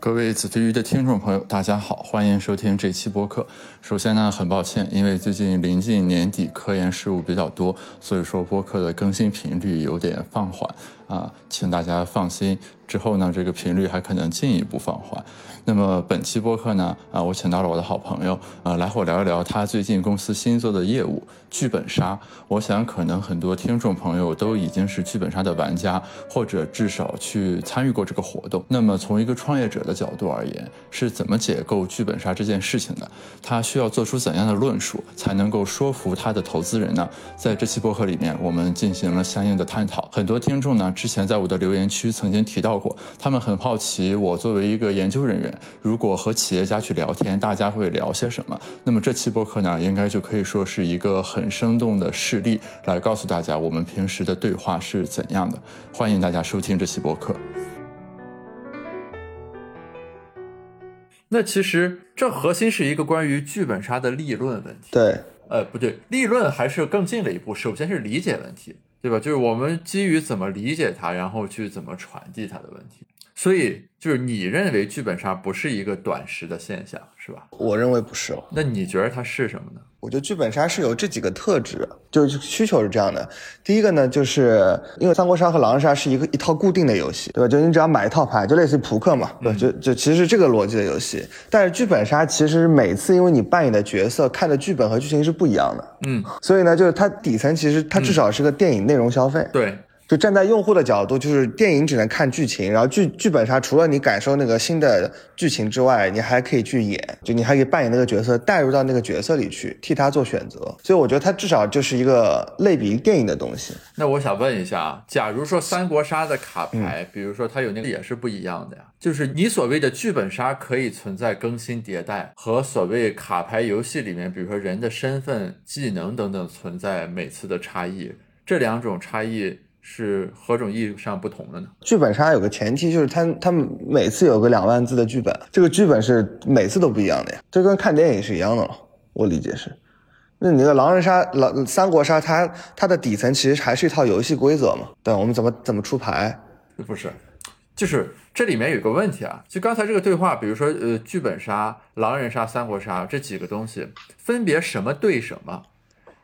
各位子非鱼的听众朋友，大家好，欢迎收听这期播客。首先呢，很抱歉，因为最近临近年底，科研事务比较多，所以说播客的更新频率有点放缓啊，请大家放心。之后呢，这个频率还可能进一步放缓。那么本期播客呢，啊，我请到了我的好朋友，啊，来和我聊一聊他最近公司新做的业务——剧本杀。我想可能很多听众朋友都已经是剧本杀的玩家，或者至少去参与过这个活动。那么从一个创业者的角度而言，是怎么解构剧本杀这件事情的？他需要做出怎样的论述，才能够说服他的投资人呢？在这期播客里面，我们进行了相应的探讨。很多听众呢，之前在我的留言区曾经提到过，他们很好奇，我作为一个研究人员。如果和企业家去聊天，大家会聊些什么？那么这期播客呢，应该就可以说是一个很生动的事例，来告诉大家我们平时的对话是怎样的。欢迎大家收听这期播客。那其实这核心是一个关于剧本杀的立论问题。对，呃，不对，立论还是更近了一步。首先是理解问题，对吧？就是我们基于怎么理解它，然后去怎么传递它的问题。所以，就是你认为剧本杀不是一个短时的现象，是吧？我认为不是。那你觉得它是什么呢？我觉得剧本杀是有这几个特质，就是需求是这样的。第一个呢，就是因为三国杀和狼人杀是一个一套固定的游戏，对吧？就你只要买一套牌，就类似于扑克嘛，对，就就其实是这个逻辑的游戏。但是剧本杀其实每次因为你扮演的角色、看的剧本和剧情是不一样的，嗯，所以呢，就是它底层其实它至少是个电影内容消费，对。就站在用户的角度，就是电影只能看剧情，然后剧剧本杀除了你感受那个新的剧情之外，你还可以去演，就你还可以扮演那个角色，带入到那个角色里去，替他做选择。所以我觉得它至少就是一个类比电影的东西。那我想问一下啊，假如说三国杀的卡牌，比如说它有那个也是不一样的呀，就是你所谓的剧本杀可以存在更新迭代，和所谓卡牌游戏里面，比如说人的身份、技能等等存在每次的差异，这两种差异。是何种意义上不同的呢？剧本杀有个前提，就是他他们每次有个两万字的剧本，这个剧本是每次都不一样的呀，这跟看电影是一样的了。我理解是，那你的狼人杀、狼三国杀，它它的底层其实还是一套游戏规则嘛？对，我们怎么怎么出牌？不是，就是这里面有个问题啊，就刚才这个对话，比如说呃，剧本杀、狼人杀、三国杀这几个东西分别什么对什么？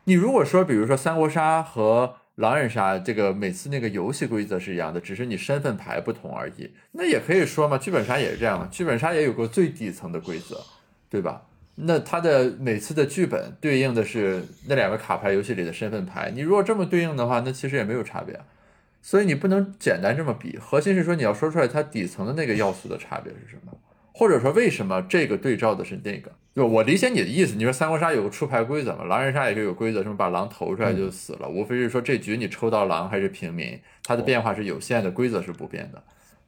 你如果说，比如说三国杀和狼人杀这个每次那个游戏规则是一样的，只是你身份牌不同而已。那也可以说嘛，剧本杀也是这样嘛，剧本杀也有个最底层的规则，对吧？那它的每次的剧本对应的是那两个卡牌游戏里的身份牌。你如果这么对应的话，那其实也没有差别。所以你不能简单这么比，核心是说你要说出来它底层的那个要素的差别是什么。或者说，为什么这个对照的是那个？就我理解你的意思，你说三国杀有个出牌规则嘛，狼人杀也是有规则，什么把狼投出来就死了，无非是说这局你抽到狼还是平民，它的变化是有限的，规则是不变的。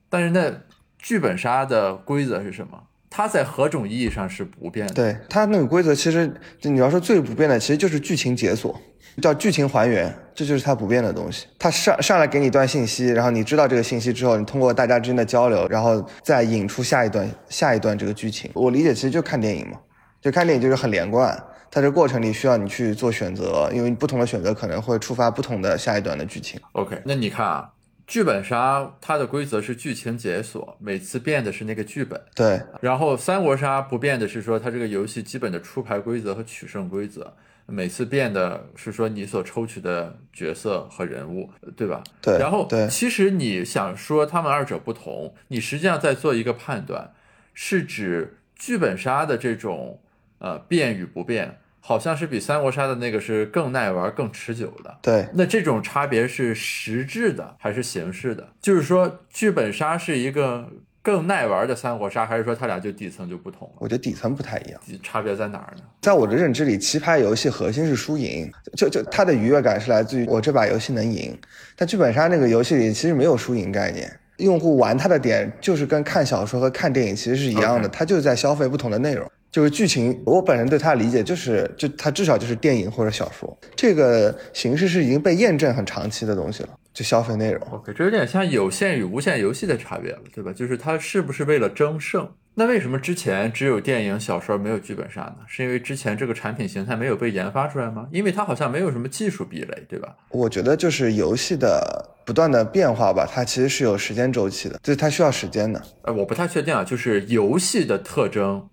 但是那剧本杀的规则是什么？它在何种意义上是不变的？对它那个规则，其实你要说最不变的，其实就是剧情解锁。叫剧情还原，这就是它不变的东西。它上上来给你一段信息，然后你知道这个信息之后，你通过大家之间的交流，然后再引出下一段下一段这个剧情。我理解其实就看电影嘛，就看电影就是很连贯，它这过程里需要你去做选择，因为不同的选择可能会触发不同的下一段的剧情。OK，那你看啊，剧本杀它的规则是剧情解锁，每次变的是那个剧本。对，然后三国杀不变的是说它这个游戏基本的出牌规则和取胜规则。每次变的是说你所抽取的角色和人物，对吧？对。然后，对，其实你想说他们二者不同，你实际上在做一个判断，是指剧本杀的这种呃变与不变，好像是比三国杀的那个是更耐玩、更持久的。对。那这种差别是实质的还是形式的？就是说，剧本杀是一个。更耐玩的三国杀，还是说它俩就底层就不同了？我觉得底层不太一样，差别在哪儿呢？在我的认知里，棋牌游戏核心是输赢，就就它的愉悦感是来自于我这把游戏能赢。但剧本杀那个游戏里其实没有输赢概念，用户玩它的点就是跟看小说和看电影其实是一样的，它就是在消费不同的内容。就是剧情，我本人对它的理解就是，就它至少就是电影或者小说，这个形式是已经被验证很长期的东西了。就消费内容，OK，这有点像有线与无线游戏的差别了，对吧？就是它是不是为了争胜？那为什么之前只有电影、小说没有剧本杀呢？是因为之前这个产品形态没有被研发出来吗？因为它好像没有什么技术壁垒，对吧？我觉得就是游戏的不断的变化吧，它其实是有时间周期的，就是它需要时间的。呃，我不太确定啊，就是游戏的特征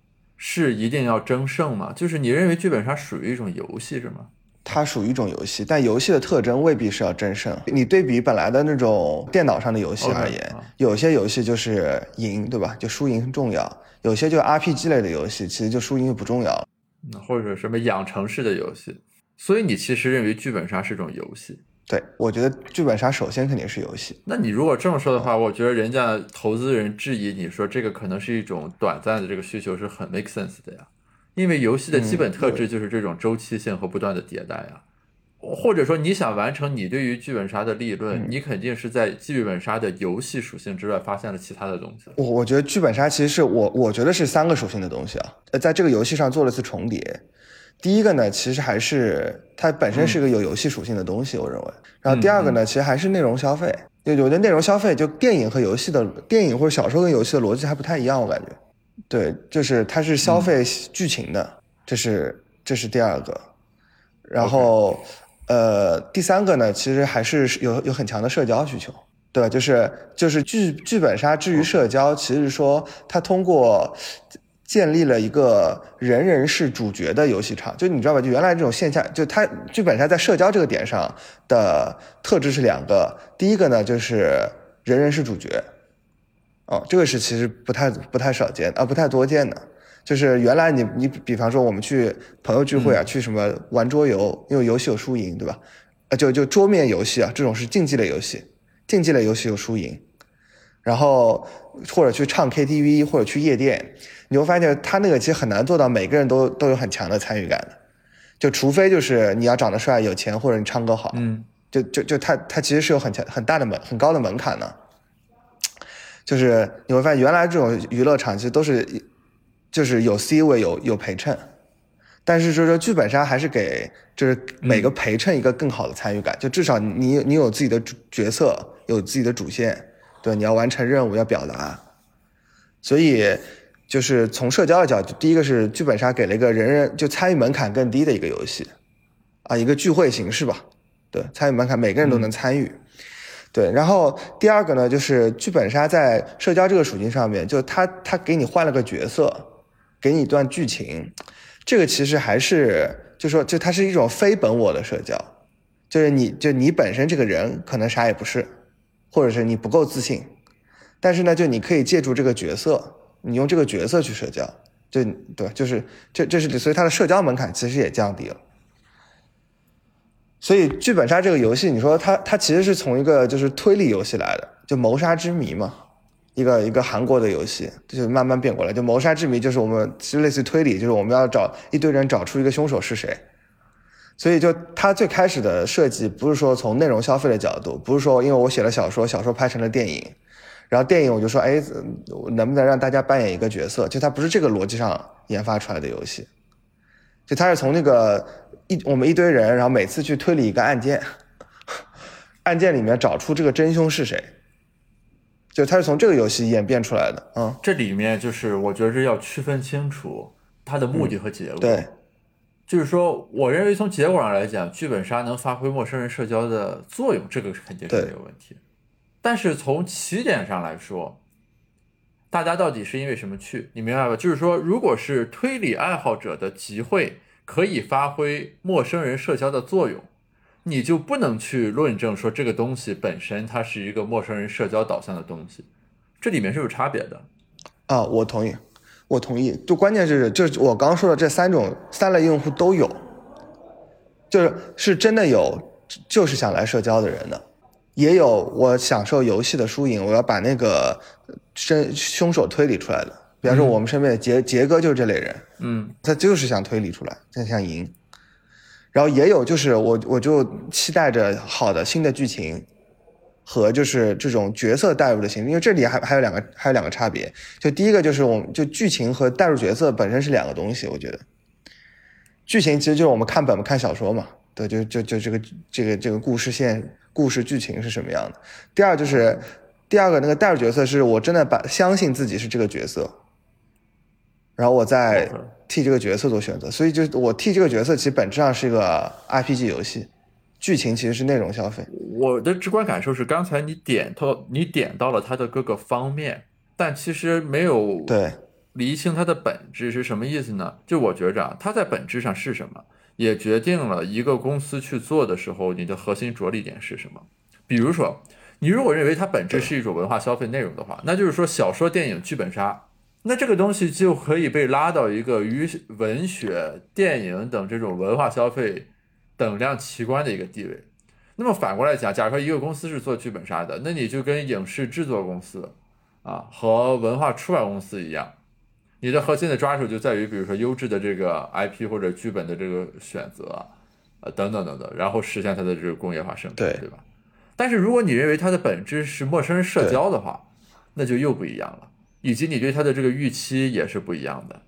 是一定要争胜吗？就是你认为剧本杀属于一种游戏是吗？它属于一种游戏，但游戏的特征未必是要争胜。你对比本来的那种电脑上的游戏而言有些游戏就是赢，对吧？就输赢重要；有些就 RPG 类的游戏，其实就输赢就不重要或者什么养成式的游戏？所以你其实认为剧本杀是种游戏？对，我觉得剧本杀首先肯定是游戏。那你如果这么说的话，我觉得人家投资人质疑你说这个可能是一种短暂的这个需求是很 make sense 的呀，因为游戏的基本特质就是这种周期性和不断的迭代呀。或者说你想完成你对于剧本杀的立论，你肯定是在剧本杀的游戏属性之外发现了其他的东西。我我觉得剧本杀其实是我我觉得是三个属性的东西啊，呃，在这个游戏上做了次重叠。第一个呢，其实还是它本身是个有游戏属性的东西，我认为。然后第二个呢，其实还是内容消费。就有的内容消费，就电影和游戏的电影或者小说跟游戏的逻辑还不太一样，我感觉。对，就是它是消费剧情的，这是这是第二个。然后呃，第三个呢，其实还是有有很强的社交需求。对吧？就是就是剧剧本杀至于社交，其实说它通过建立了一个人人是主角的游戏场。就你知道吧？就原来这种线下，就它剧本杀在社交这个点上的特质是两个。第一个呢，就是人人是主角，哦，这个是其实不太不太少见啊，不太多见的。就是原来你你比方说我们去朋友聚会啊，去什么玩桌游，因为游戏有输赢，对吧？呃，就就桌面游戏啊，这种是竞技类游戏。竞技类游戏有输赢，然后或者去唱 KTV 或者去夜店，你会发现他那个其实很难做到每个人都都有很强的参与感的，就除非就是你要长得帅、有钱或者你唱歌好，嗯，就就就他他其实是有很强很大的门很高的门槛的，就是你会发现原来这种娱乐场其实都是就是有 C 位有有陪衬。但是就是说，剧本杀还是给就是每个陪衬一个更好的参与感，就至少你你有自己的主角色，有自己的主线，对，你要完成任务，要表达。所以就是从社交的角度，第一个是剧本杀给了一个人人就参与门槛更低的一个游戏，啊，一个聚会形式吧，对，参与门槛每个人都能参与。对，然后第二个呢，就是剧本杀在社交这个属性上面，就他他给你换了个角色，给你一段剧情。这个其实还是，就说，就它是一种非本我的社交，就是你就你本身这个人可能啥也不是，或者是你不够自信，但是呢，就你可以借助这个角色，你用这个角色去社交，就对，就是这这是所以它的社交门槛其实也降低了。所以剧本杀这个游戏，你说它它其实是从一个就是推理游戏来的，就谋杀之谜嘛。一个一个韩国的游戏，就慢慢变过来，就谋杀之谜，就是我们其实类似于推理，就是我们要找一堆人找出一个凶手是谁。所以就它最开始的设计不是说从内容消费的角度，不是说因为我写了小说，小说拍成了电影，然后电影我就说，哎，能不能让大家扮演一个角色？就它不是这个逻辑上研发出来的游戏，就它是从那个一我们一堆人，然后每次去推理一个案件，案件里面找出这个真凶是谁。就它是从这个游戏演变出来的，嗯，这里面就是我觉得是要区分清楚它的目的和结果。对，就是说，我认为从结果上来讲，剧本杀能发挥陌生人社交的作用，这个肯定是没有问题。但是从起点上来说，大家到底是因为什么去？你明白吧？就是说，如果是推理爱好者的集会可以发挥陌生人社交的作用。你就不能去论证说这个东西本身它是一个陌生人社交导向的东西，这里面是有差别的。啊，我同意，我同意。就关键是，就是我刚刚说的这三种三类用户都有，就是是真的有，就是想来社交的人的，也有我享受游戏的输赢，我要把那个真凶手推理出来的。比方说我们身边的杰杰哥就是这类人，嗯，他就是想推理出来，他想赢。然后也有就是我我就期待着好的新的剧情，和就是这种角色代入的形式，因为这里还还有两个还有两个差别。就第一个就是我们就剧情和代入角色本身是两个东西，我觉得。剧情其实就是我们看本看小说嘛，对，就就就这个这个这个故事线故事剧情是什么样的。第二就是第二个那个代入角色是我真的把相信自己是这个角色。然后我在替这个角色做选择，所以就我替这个角色，其实本质上是一个 RPG 游戏，剧情其实是内容消费。我的直观感受是，刚才你点到你点到了它的各个方面，但其实没有对厘清它的本质是什么意思呢？就我觉着啊，它在本质上是什么，也决定了一个公司去做的时候，你的核心着力点是什么。比如说，你如果认为它本质是一种文化消费内容的话，那就是说小说、电影、剧本杀，那这个东西就可以被拉到一个与文学、电影等这种文化消费等量齐观的一个地位。那么反过来讲，假如说一个公司是做剧本杀的，那你就跟影视制作公司啊和文化出版公司一样，你的核心的抓手就在于，比如说优质的这个 IP 或者剧本的这个选择，呃等等等等，然后实现它的这个工业化生产，对对吧？但是如果你认为它的本质是陌生人社交的话，那就又不一样了，以及你对它的这个预期也是不一样的。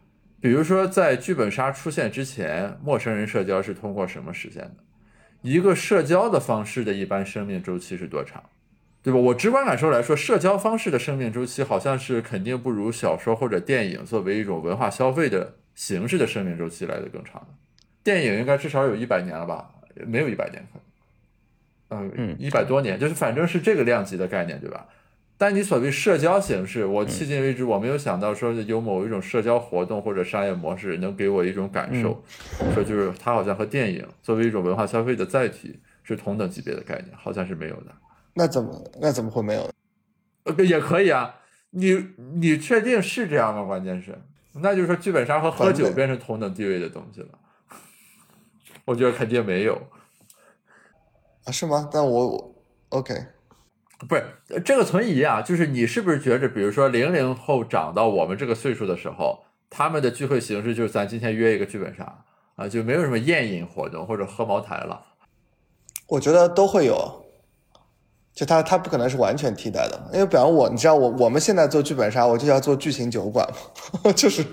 比如说，在剧本杀出现之前，陌生人社交是通过什么实现的？一个社交的方式的一般生命周期是多长？对吧？我直观感受来说，社交方式的生命周期好像是肯定不如小说或者电影作为一种文化消费的形式的生命周期来的更长的。电影应该至少有一百年了吧？没有一百年可能。嗯嗯一百多年，就是反正是这个量级的概念，对吧？但你所谓社交形式，我迄今为止我没有想到说有某一种社交活动或者商业模式能给我一种感受，说就是它好像和电影作为一种文化消费的载体是同等级别的概念，好像是没有的。那怎么那怎么会没有？呃，也可以啊，你你确定是这样吗？关键是，那就是说剧本杀和喝酒变成同等地位的东西了。我觉得肯定没有。啊，是吗？但我我 OK，不是呃这个存疑啊，就是你是不是觉着，比如说零零后长到我们这个岁数的时候，他们的聚会形式就是咱今天约一个剧本杀啊，就没有什么宴饮活动或者喝茅台了。我觉得都会有，就他他不可能是完全替代的，因为比方我，你知道我我们现在做剧本杀，我就要做剧情酒馆嘛，就是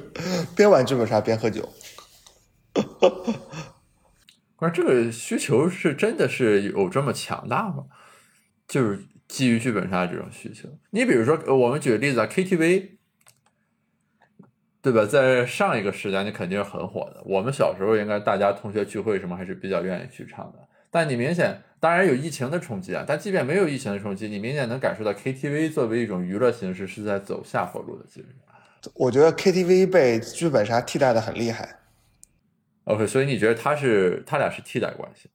边玩剧本杀边喝酒。关键这个需求是真的是有这么强大吗？就是基于剧本杀这种需求。你比如说，呃我们举个例子啊，KTV，对吧？在上一个时代，你肯定是很火的。我们小时候应该大家同学聚会什么还是比较愿意去唱的。但你明显，当然有疫情的冲击啊，但即便没有疫情的冲击，你明显能感受到 KTV 作为一种娱乐形式是在走下坡路的，其实。我觉得 KTV 被剧本杀替代的很厉害。OK，所以你觉得它是它俩是替代关系？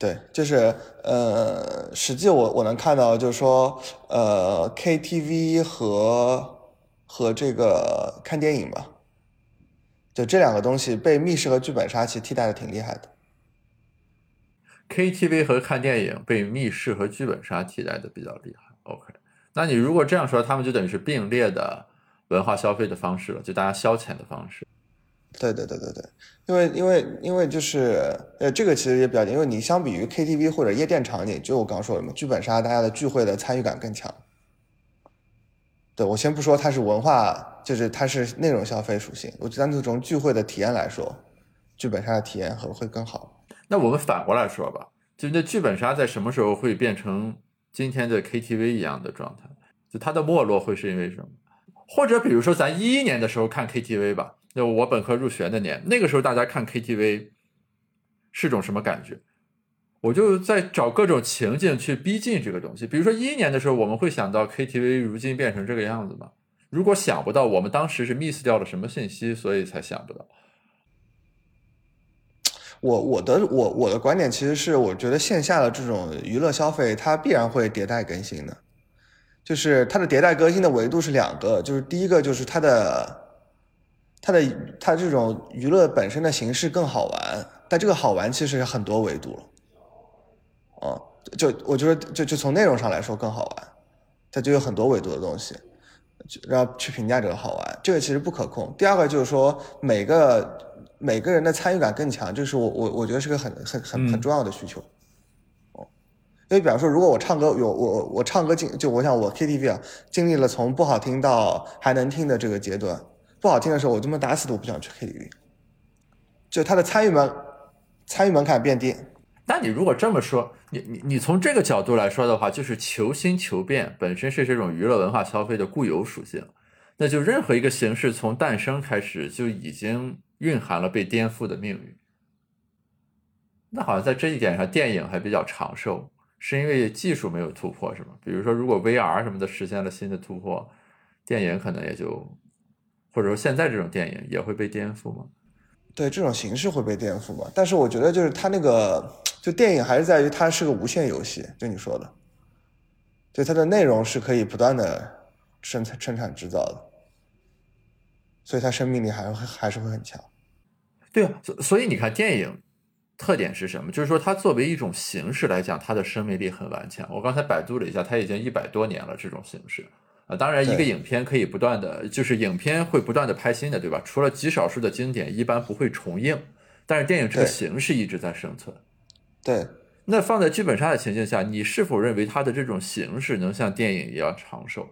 对，就是呃，实际我我能看到，就是说，呃，KTV 和和这个看电影吧，就这两个东西被密室和剧本杀其实替代的挺厉害的。KTV 和看电影被密室和剧本杀替代的比较厉害。OK，那你如果这样说，他们就等于是并列的文化消费的方式了，就大家消遣的方式。对对对对对，因为因为因为就是呃，这个其实也比较，因为你相比于 KTV 或者夜店场景，就我刚说的嘛，剧本杀大家的聚会的参与感更强。对我先不说它是文化，就是它是内容消费属性，我单纯从聚会的体验来说，剧本杀的体验会会更好。那我们反过来说吧，就那剧本杀在什么时候会变成今天的 KTV 一样的状态？就它的没落会是因为什么？或者比如说咱一一年的时候看 KTV 吧，就我本科入学那年，那个时候大家看 KTV 是种什么感觉？我就在找各种情境去逼近这个东西。比如说一一年的时候，我们会想到 KTV 如今变成这个样子吗？如果想不到，我们当时是 miss 掉了什么信息，所以才想不到。我我的我我的观点其实是，我觉得线下的这种娱乐消费，它必然会迭代更新的，就是它的迭代更新的维度是两个，就是第一个就是它的它的它这种娱乐本身的形式更好玩，但这个好玩其实是很多维度了，哦、就我觉得就就从内容上来说更好玩，它就有很多维度的东西，就然后去评价这个好玩，这个其实不可控。第二个就是说每个每个人的参与感更强，这是我我我觉得是个很很很很重要的需求。哦，因为比方说，如果我唱歌有我我唱歌经就我想我 KTV 啊，经历了从不好听到还能听的这个阶段，不好听的时候我他妈打死都不想去 KTV，就他的参与门参与门槛变低。那你如果这么说，你你你从这个角度来说的话，就是求新求变本身是这种娱乐文化消费的固有属性。那就任何一个形式从诞生开始就已经蕴含了被颠覆的命运。那好像在这一点上，电影还比较长寿，是因为技术没有突破，是吗？比如说，如果 VR 什么的实现了新的突破，电影可能也就，或者说现在这种电影也会被颠覆吗？对，这种形式会被颠覆吗？但是我觉得就是它那个，就电影还是在于它是个无限游戏，就你说的，就它的内容是可以不断的生产、生产、制造的，所以它生命力还会还是会很强。对啊，所所以你看电影。特点是什么？就是说，它作为一种形式来讲，它的生命力很顽强。我刚才百度了一下，它已经一百多年了。这种形式啊，当然，一个影片可以不断的，就是影片会不断的拍新的，对吧？除了极少数的经典，一般不会重映。但是电影这个形式一直在生存。对。那放在剧本杀的情境下，你是否认为它的这种形式能像电影一样长寿？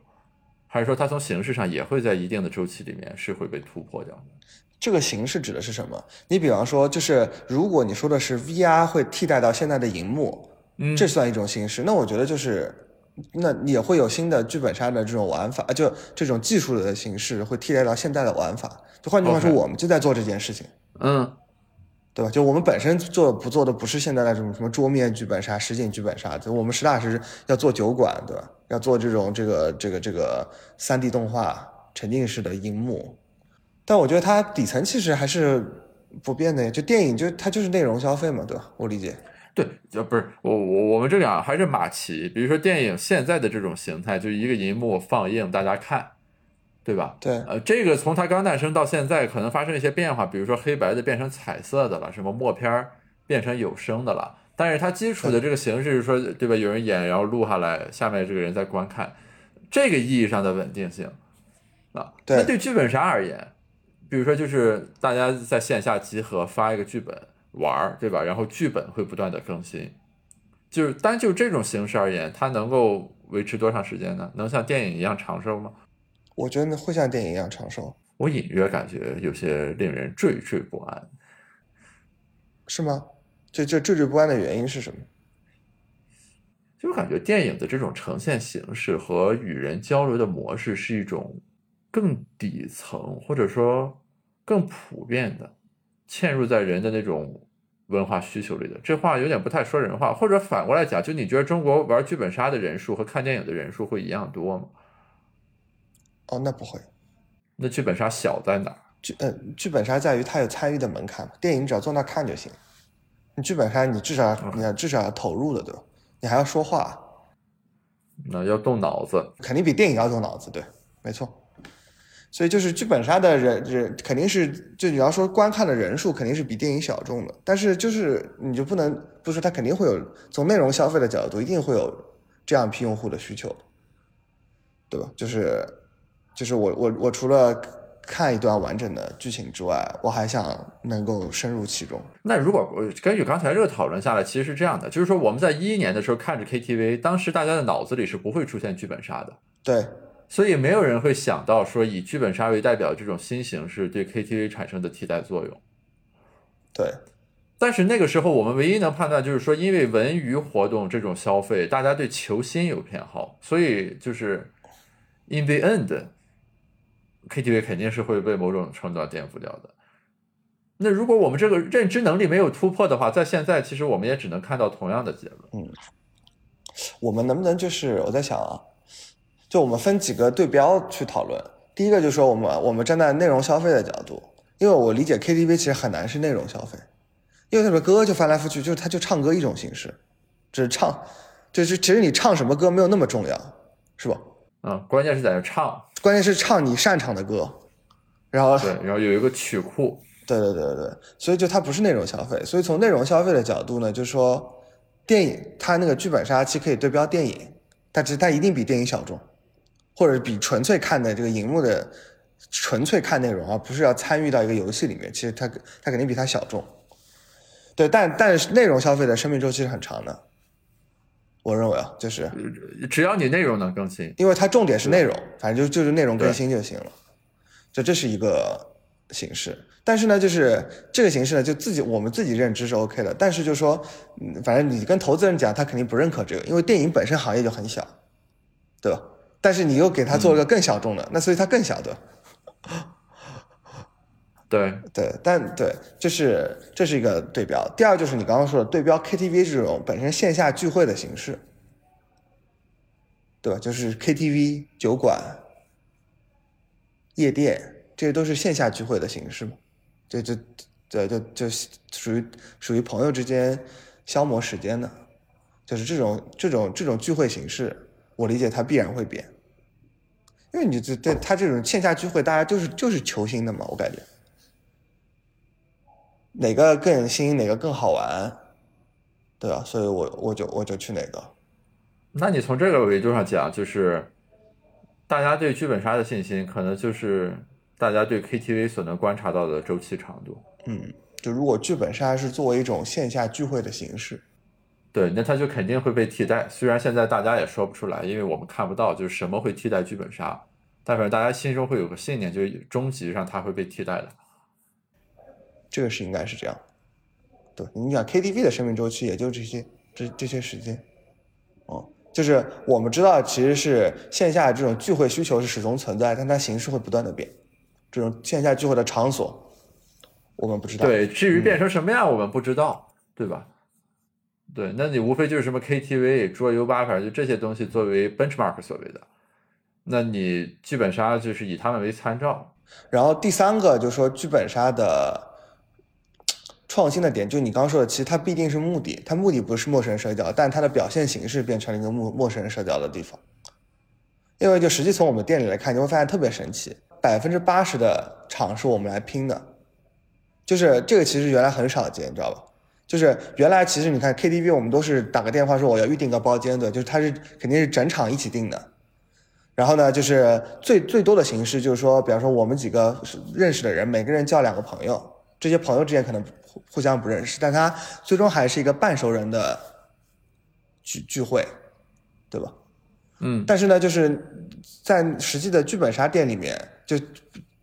还是说它从形式上也会在一定的周期里面是会被突破掉的？这个形式指的是什么？你比方说，就是如果你说的是 VR 会替代到现在的荧幕，嗯，这算一种形式。那我觉得就是，那也会有新的剧本杀的这种玩法，就这种技术的形式会替代到现在的玩法。就换句话说，我们就在做这件事情，嗯，对吧？就我们本身做不做的不是现在那种什么桌面剧本杀、实景剧本杀，就我们实打实要做酒馆，对吧？要做这种这个这个这个三 D 动画沉浸式的荧幕。但我觉得它底层其实还是不变的，就电影就它就是内容消费嘛，对吧？我理解。对，呃，不是我我我们这俩还是马奇，比如说电影现在的这种形态，就一个银幕放映大家看，对吧？对，呃，这个从它刚诞生到现在，可能发生一些变化，比如说黑白的变成彩色的了，什么默片变成有声的了，但是它基础的这个形式是说，对吧？有人演，然后录下来，下面这个人在观看，这个意义上的稳定性啊，那对剧本杀而言。比如说，就是大家在线下集合发一个剧本玩儿，对吧？然后剧本会不断的更新，就是单就这种形式而言，它能够维持多长时间呢？能像电影一样长寿吗？我觉得会像电影一样长寿。我隐约感觉有些令人惴惴不安，是吗？这这惴惴不安的原因是什么？就感觉电影的这种呈现形式和与人交流的模式是一种。更底层或者说更普遍的嵌入在人的那种文化需求里的，这话有点不太说人话。或者反过来讲，就你觉得中国玩剧本杀的人数和看电影的人数会一样多吗？哦，那不会。那剧本杀小在哪？剧嗯，剧本杀在于它有参与的门槛，电影只要坐那看就行。你剧本杀你至少你要至少要投入的，对吧？你还要说话，那要动脑子，肯定比电影要动脑子，对，没错。所以就是剧本杀的人人肯定是，就你要说观看的人数肯定是比电影小众的，但是就是你就不能不说它肯定会有从内容消费的角度，一定会有这样一批用户的需求，对吧？就是就是我我我除了看一段完整的剧情之外，我还想能够深入其中。那如果根据刚才这个讨论下来，其实是这样的，就是说我们在一一年的时候看着 KTV，当时大家的脑子里是不会出现剧本杀的，对。所以没有人会想到说以剧本杀为代表这种新形式对 KTV 产生的替代作用。对，但是那个时候我们唯一能判断就是说，因为文娱活动这种消费，大家对求新有偏好，所以就是 in the end，KTV 肯定是会被某种程度上颠覆掉的。那如果我们这个认知能力没有突破的话，在现在其实我们也只能看到同样的结论。嗯，我们能不能就是我在想啊？就我们分几个对标去讨论。第一个就是说，我们我们站在内容消费的角度，因为我理解 KTV 其实很难是内容消费，因为那首歌就翻来覆去，就是它就唱歌一种形式，只是唱，就是其实你唱什么歌没有那么重要，是吧？嗯，关键是在这唱，关键是唱你擅长的歌，然后对，然后有一个曲库，对对对对对，所以就它不是内容消费。所以从内容消费的角度呢，就是说电影它那个剧本杀其实可以对标电影，但其实它一定比电影小众。或者比纯粹看的这个荧幕的纯粹看内容，而不是要参与到一个游戏里面，其实它它肯定比它小众。对，但但是内容消费的生命周期是很长的，我认为啊，就是只要你内容能更新，因为它重点是内容，反正就就是内容更新就行了。就这是一个形式，但是呢，就是这个形式呢，就自己我们自己认知是 OK 的，但是就说，嗯，反正你跟投资人讲，他肯定不认可这个，因为电影本身行业就很小，对吧？但是你又给他做了个更小众的，那所以它更小的。对对，但对，这是这是一个对标。第二就是你刚刚说的对标 KTV 这种本身线下聚会的形式，对吧？就是 KTV、酒馆、夜店，这些都是线下聚会的形式嘛？就就对，就就属于属于朋友之间消磨时间的，就是这种这种这种聚会形式，我理解它必然会变，因为你这对它这种线下聚会，大家就是就是求新的嘛，我感觉。哪个更新，哪个更好玩，对吧？所以我我就我就去哪个。那你从这个维度上讲，就是大家对剧本杀的信心，可能就是大家对 KTV 所能观察到的周期长度。嗯，就如果剧本杀是作为一种线下聚会的形式，对，那它就肯定会被替代。虽然现在大家也说不出来，因为我们看不到就是什么会替代剧本杀，但是大家心中会有个信念，就是终极上它会被替代的。这个是应该是这样，对，你想 KTV 的生命周期也就这些这这些时间，哦，就是我们知道其实是线下这种聚会需求是始终存在，但它形式会不断的变，这种线下聚会的场所我们不知道，对，至于变成什么样我们不知道，对吧？对，那你无非就是什么 KTV、桌游吧，反正就这些东西作为 benchmark 所谓的，那你剧本杀就是以他们为参照，然后第三个就是说剧本杀的。创新的点就你刚刚说的，其实它必定是目的，它目的不是陌生人社交，但它的表现形式变成了一个陌陌生人社交的地方。因为就实际从我们店里来看，你会发现特别神奇，百分之八十的场是我们来拼的，就是这个其实原来很少见，你知道吧？就是原来其实你看 KTV 我们都是打个电话说我要预定个包间，对，就是它是肯定是整场一起订的。然后呢，就是最最多的形式就是说，比方说我们几个认识的人，每个人叫两个朋友，这些朋友之间可能。互相不认识，但他最终还是一个半熟人的聚聚会，对吧？嗯。但是呢，就是在实际的剧本杀店里面，就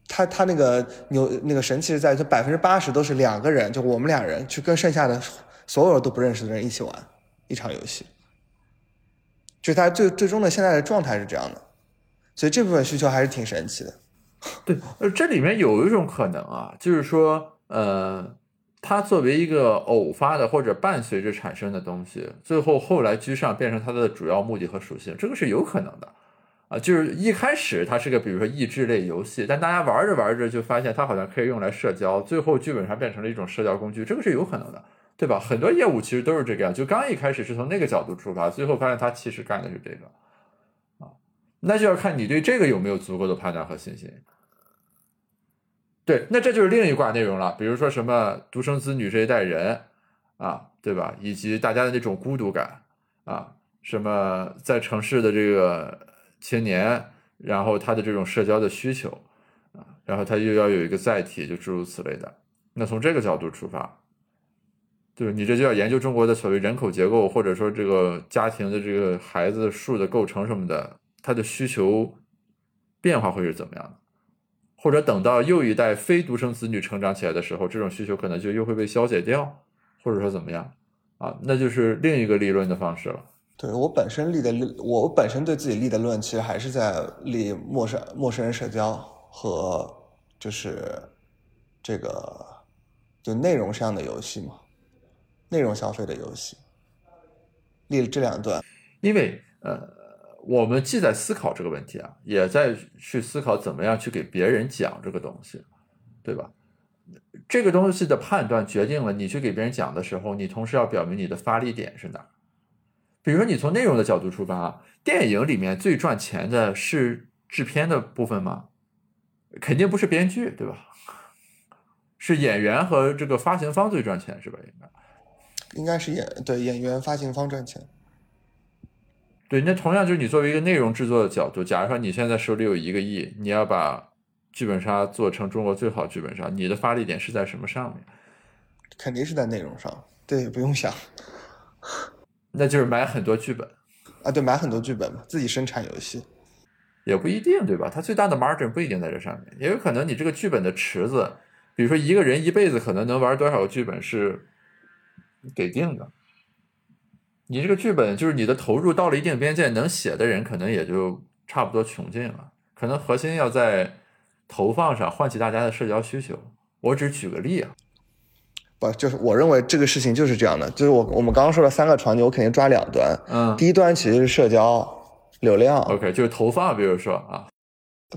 他他那个牛那个神奇是在于，他百分之八十都是两个人，就我们俩人去跟剩下的所有都不认识的人一起玩一场游戏，就他最最终的现在的状态是这样的，所以这部分需求还是挺神奇的。对，呃，这里面有一种可能啊，就是说，呃。它作为一个偶发的或者伴随着产生的东西，最后后来居上变成它的主要目的和属性，这个是有可能的，就是一开始它是个比如说益智类游戏，但大家玩着玩着就发现它好像可以用来社交，最后剧本上变成了一种社交工具，这个是有可能的，对吧？很多业务其实都是这个样，就刚一开始是从那个角度出发，最后发现它其实干的是这个，啊，那就要看你对这个有没有足够的判断和信心。对，那这就是另一挂内容了。比如说什么独生子女这一代人啊，对吧？以及大家的那种孤独感啊，什么在城市的这个青年，然后他的这种社交的需求啊，然后他又要有一个载体，就诸如此类的。那从这个角度出发，就是你这就要研究中国的所谓人口结构，或者说这个家庭的这个孩子数的构成什么的，他的需求变化会是怎么样的？或者等到又一代非独生子女成长起来的时候，这种需求可能就又会被消解掉，或者说怎么样啊？那就是另一个立论的方式了。对我本身立的，我本身对自己立的论，其实还是在立陌生陌生人社交和就是这个就内容上的游戏嘛，内容消费的游戏，立了这两段，因为呃。我们既在思考这个问题啊，也在去思考怎么样去给别人讲这个东西，对吧？这个东西的判断决定了你去给别人讲的时候，你同时要表明你的发力点是哪。比如说，你从内容的角度出发，电影里面最赚钱的是制片的部分吗？肯定不是编剧，对吧？是演员和这个发行方最赚钱，是吧？应该应该是演对演员、发行方赚钱。对，那同样就是你作为一个内容制作的角度，假如说你现在手里有一个亿，你要把剧本杀做成中国最好剧本杀，你的发力点是在什么上面？肯定是在内容上，对，不用想，那就是买很多剧本啊，对，买很多剧本嘛，自己生产游戏，也不一定，对吧？它最大的 margin 不一定在这上面，也有可能你这个剧本的池子，比如说一个人一辈子可能能玩多少个剧本是给定的。你这个剧本就是你的投入到了一定边界，能写的人可能也就差不多穷尽了。可能核心要在投放上唤起大家的社交需求。我只举个例啊。不，就是我认为这个事情就是这样的，就是我我们刚刚说的三个场景，我肯定抓两端。嗯第一端其实是社交流量，OK，就是投放，比如说啊，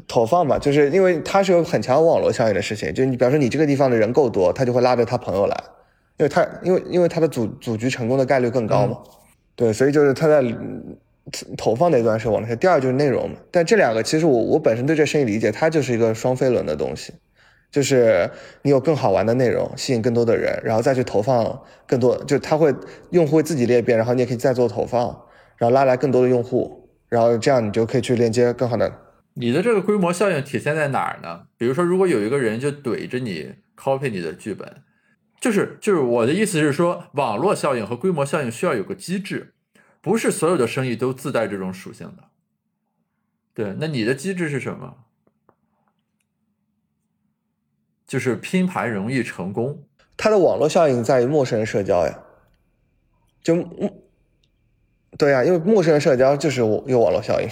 投放嘛，就是因为它是有很强网络效应的事情，就你比方说你这个地方的人够多，他就会拉着他朋友来，因为他因为因为他的组组局成功的概率更高嘛。对，所以就是他在嗯投放那端是网络效应，第二就是内容嘛。但这两个其实我我本身对这生意理解，它就是一个双飞轮的东西。就是你有更好玩的内容，吸引更多的人，然后再去投放更多，就它会用户会自己裂变，然后你也可以再做投放，然后拉来更多的用户，然后这样你就可以去连接更好的。你的这个规模效应体现在哪儿呢？比如说，如果有一个人就怼着你 copy 你的剧本，就是就是我的意思是说，网络效应和规模效应需要有个机制，不是所有的生意都自带这种属性的。对，那你的机制是什么？就是拼盘容易成功。它的网络效应在于陌生人社交呀，就嗯，对呀，因为陌生人社交就是有网络效应。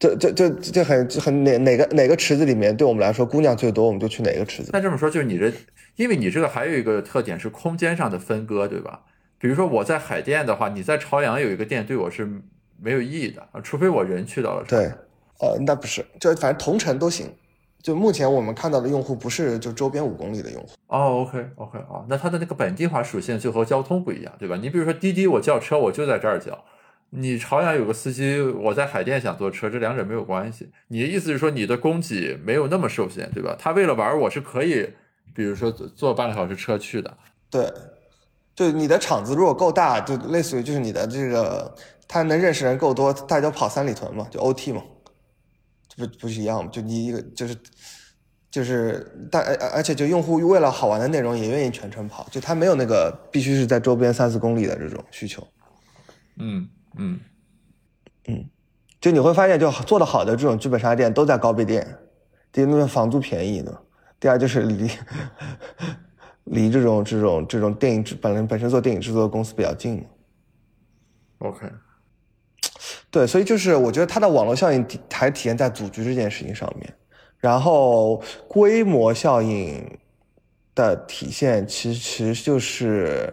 这这这这很很哪哪个哪个池子里面对我们来说姑娘最多，我们就去哪个池子。那这么说，就是你这，因为你这个还有一个特点是空间上的分割，对吧？比如说我在海淀的话，你在朝阳有一个店，对我是没有意义的啊，除非我人去到了。对，呃，那不是，就反正同城都行。就目前我们看到的用户不是就周边五公里的用户。哦，OK OK 啊，那它的那个本地化属性就和交通不一样，对吧？你比如说滴滴，我叫车我就在这儿叫。你朝阳有个司机，我在海淀想坐车，这两者没有关系。你的意思是说你的供给没有那么受限，对吧？他为了玩，我是可以，比如说坐半个小时车去的。对，就你的场子如果够大，就类似于就是你的这个他能认识人够多，大家跑三里屯嘛，就 OT 嘛，这不不是一样吗？就你一个就是就是但而而且就用户为了好玩的内容也愿意全程跑，就他没有那个必须是在周边三四公里的这种需求。嗯嗯嗯，就你会发现，就做的好的这种剧本杀店都在高碑店，第一，那边房租便宜呢；第二就是离 离这种这种这种电影制本来本身做电影制作的公司比较近。OK，对，所以就是我觉得它的网络效应还体现在组局这件事情上面，然后规模效应的体现其实其实就是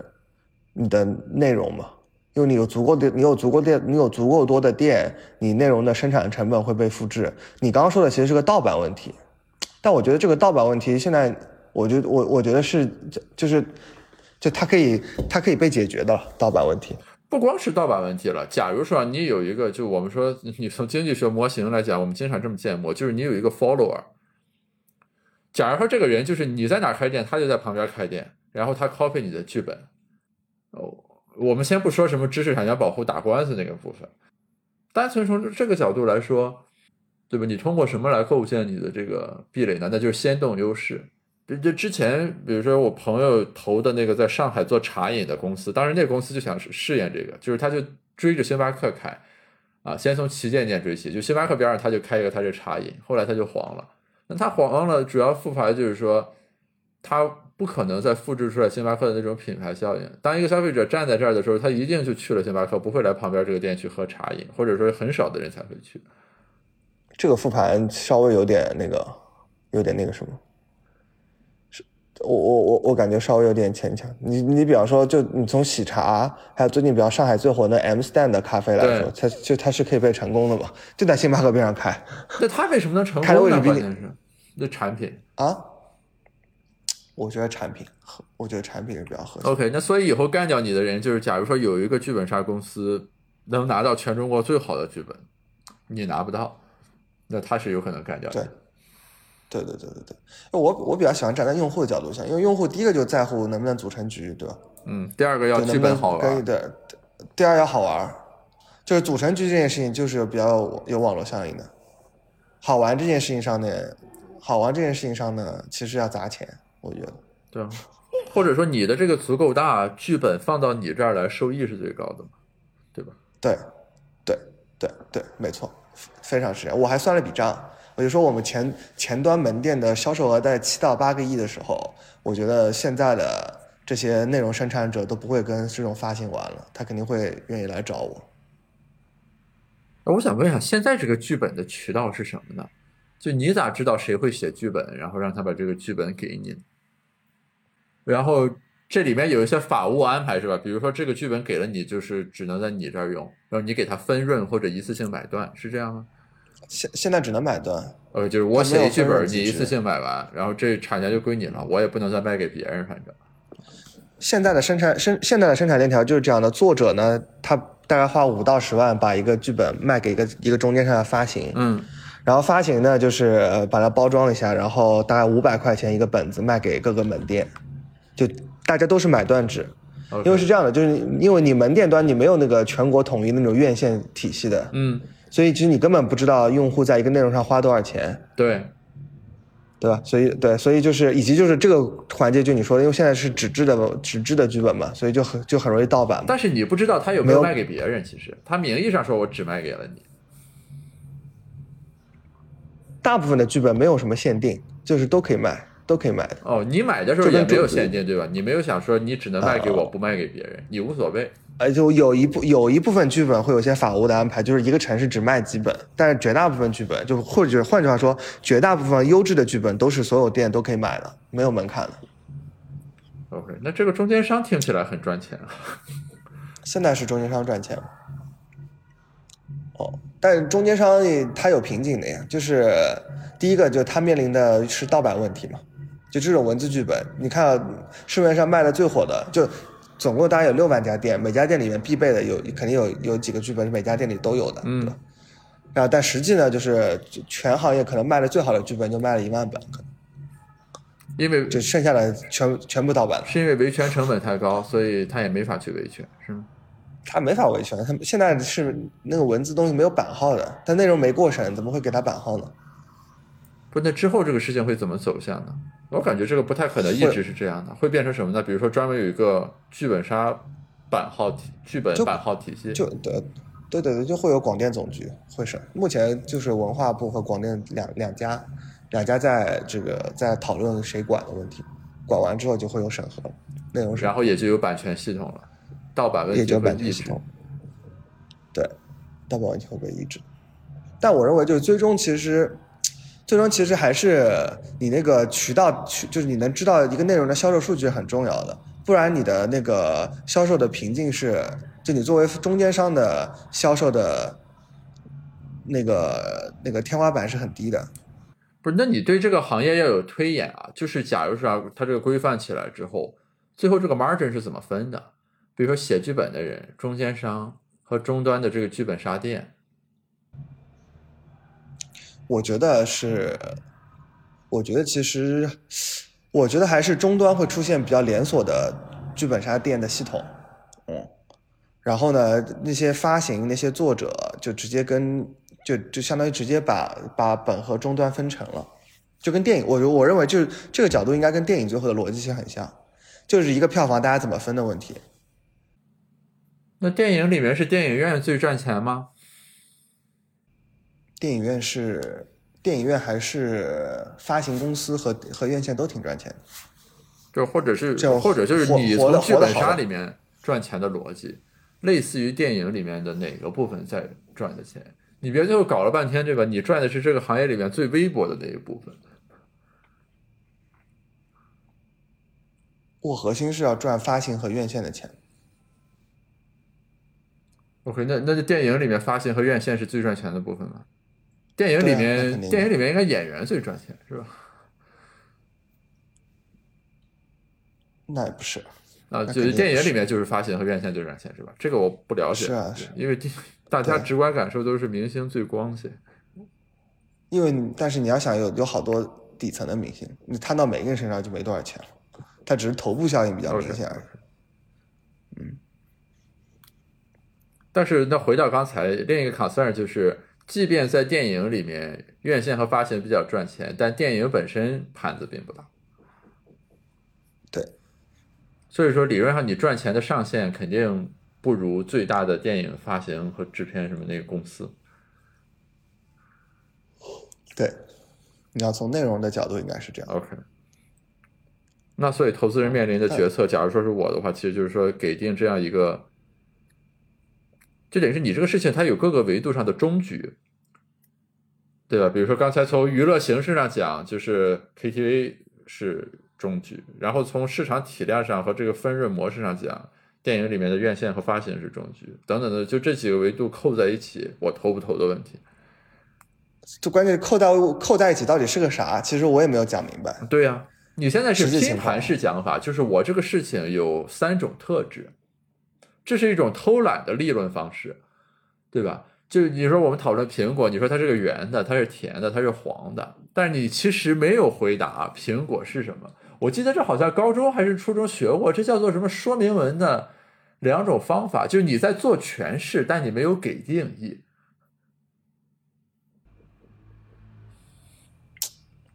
你的内容嘛，因为你有足够的你有足够的你有足够多的店，你内容的生产成本会被复制。你刚刚说的其实是个盗版问题，但我觉得这个盗版问题现在，我觉得我我觉得是就是就它可以它可以被解决的盗版问题。不光是盗版问题了。假如说你有一个，就我们说，你从经济学模型来讲，我们经常这么建模，就是你有一个 follower。假如说这个人就是你在哪开店，他就在旁边开店，然后他 copy 你的剧本。哦，我们先不说什么知识产权保护、打官司那个部分，单纯从这个角度来说，对吧？你通过什么来构建你的这个壁垒呢？那就是先动优势。就就之前，比如说我朋友投的那个在上海做茶饮的公司，当时那个公司就想试验这个，就是他就追着星巴克开，啊，先从旗舰店追起，就星巴克边上他就开一个他这茶饮，后来他就黄了。那他黄了，主要复牌就是说，他不可能再复制出来星巴克的那种品牌效应。当一个消费者站在这儿的时候，他一定就去了星巴克，不会来旁边这个店去喝茶饮，或者说很少的人才会去。这个复盘稍微有点那个，有点那个什么，我我我我感觉稍微有点牵强。你你比方说，就你从喜茶，还有最近比较上海最火的 M stand 的咖啡来说，它就它是可以被成功的嘛？就在星巴克边上开 那它为什么能成开的功呢？位置比你关键是那产品。啊。我觉得产品，我觉得产品是比较合适。OK，那所以以后干掉你的人，就是假如说有一个剧本杀公司能拿到全中国最好的剧本，你拿不到，那他是有可能干掉你的。对对对对对对，我我比较喜欢站在用户的角度想，因为用户第一个就在乎能不能组成局，对吧？嗯，第二个要就剧本好玩。可以对。第二要好玩，就是组成局这件事情就是比较有网络效应的。好玩这件事情上呢，好玩这件事情上呢，其实要砸钱，我觉得。对啊，或者说你的这个足够大，剧本放到你这儿来，收益是最高的嘛，对吧？对，对，对，对，没错，非常是这样。我还算了笔账，我就说我们前前端门店的销售额在七到八个亿的时候，我觉得现在的这些内容生产者都不会跟这种发行玩了，他肯定会愿意来找我。我想问一下，现在这个剧本的渠道是什么呢？就你咋知道谁会写剧本，然后让他把这个剧本给你？然后这里面有一些法务安排是吧？比如说这个剧本给了你，就是只能在你这儿用，然后你给他分润或者一次性买断，是这样吗？现现在只能买断，呃，就是我写一剧本，你一次性买完，然后这产权就归你了，我也不能再卖给别人，反正。现在的生产生现在的生产链条就是这样的，作者呢，他大概花五到十万把一个剧本卖给一个一个中间商来发行，嗯。然后发行呢就是呃把它包装一下，然后大概五百块钱一个本子卖给各个门店，就大家都是买断制，因为是这样的，就是因为你门店端你没有那个全国统一那种院线体系的，嗯，所以其实你根本不知道用户在一个内容上花多少钱，对，对吧？所以对，所以就是以及就是这个环节，就你说的，因为现在是纸质的纸质的剧本嘛，所以就很就很容易盗版。但是你不知道他有没有卖给别人，其实他名义上说我只卖给了你，大部分的剧本没有什么限定，就是都可以卖，都可以卖的。哦，你买的时候也没有限定，对吧？你没有想说你只能卖给啊我，不卖给别人，你无所谓。呃，就有一部有一部分剧本会有一些法务的安排，就是一个城市只卖几本，但是绝大部分剧本，就或者换句话说，绝大部分优质的剧本都是所有店都可以买的，没有门槛的。OK，那这个中间商听起来很赚钱啊。现在是中间商赚钱。哦，但是中间商它有瓶颈的呀，就是第一个就它面临的是盗版问题嘛，就这种文字剧本，你看市面上卖的最火的，就总共大概有六万家店，每家店里面必备的有肯定有有几个剧本是每家店里都有的，嗯？然后但实际呢，就是全行业可能卖的最好的剧本就卖了一万本，可能因为就剩下的全全部盗版了。是因为维权成本太高，所以他也没法去维权，是吗？他没法维权，他现在是那个文字东西没有版号的，但内容没过审，怎么会给他版号呢？不，那之后这个事情会怎么走向呢？我感觉这个不太可能一直是这样的，会变成什么呢？比如说专门有一个剧本杀版号体、剧本就版号体系，就对对对对，就会有广电总局会审。目前就是文化部和广电两两家，两家在这个在讨论谁管的问题，管完之后就会有审核，内容审核然后也就有版权系统了，盗版问题也就。版权系统。对，盗版问题会被抑制。但我认为，就是最终其实，最终其实还是你那个渠道渠，就是你能知道一个内容的销售数据很重要的，不然你的那个销售的瓶颈是，就你作为中间商的销售的那个那个天花板是很低的。不是，那你对这个行业要有推演啊。就是假如说它这个规范起来之后，最后这个 margin 是怎么分的？比如说写剧本的人、中间商和终端的这个剧本杀店，我觉得是，我觉得其实，我觉得还是终端会出现比较连锁的剧本杀店的系统，嗯，然后呢，那些发行那些作者就直接跟就就相当于直接把把本和终端分成了，就跟电影，我我认为就是这个角度应该跟电影最后的逻辑性很像，就是一个票房大家怎么分的问题。那电影里面是电影院最赚钱吗？电影院是电影院还是发行公司和和院线都挺赚钱的。就或者是这样或者就是你从剧本杀里面赚钱的逻辑，类似于电影里面的哪个部分在赚的钱？你别最后搞了半天，对吧？你赚的是这个行业里面最微薄的那一部分。我核心是要赚发行和院线的钱。OK，那那就电影里面发行和院线是最赚钱的部分吗？电影里面，电影里面应该演员最赚钱是吧？那也不是，啊，就是电影里面就是发行和院线最赚钱是吧？这个我不了解，是啊是因为大家直观感受都是明星最光鲜。因为但是你要想有有好多底层的明星，你摊到每个人身上就没多少钱了，他只是头部效应比较明显而已。但是那回到刚才另一个 concern 就是，即便在电影里面院线和发行比较赚钱，但电影本身盘子并不大。对，所以说理论上你赚钱的上限肯定不如最大的电影发行和制片什么那个公司。对，你要从内容的角度应该是这样。OK，那所以投资人面临的决策，假如说是我的话，其实就是说给定这样一个，就等于是你这个事情它有各个维度上的终局，对吧？比如说刚才从娱乐形式上讲，就是 KTV 是终局，然后从市场体量上和这个分润模式上讲，电影里面的院线和发行是终局，等等的，就这几个维度扣在一起，我投不投的问题。就关键扣到扣在一起到底是个啥？其实我也没有讲明白。对呀、你现在是拼盘式讲法，就是我这个事情有三种特质，这是一种偷懒的立论方式，对吧？就你说我们讨论苹果，你说它是个圆的，它是甜的，它是黄的，但是你其实没有回答苹果是什么。我记得这好像高中还是初中学过，这叫做什么说明文的两种方法，就是你在做诠释，但你没有给定义。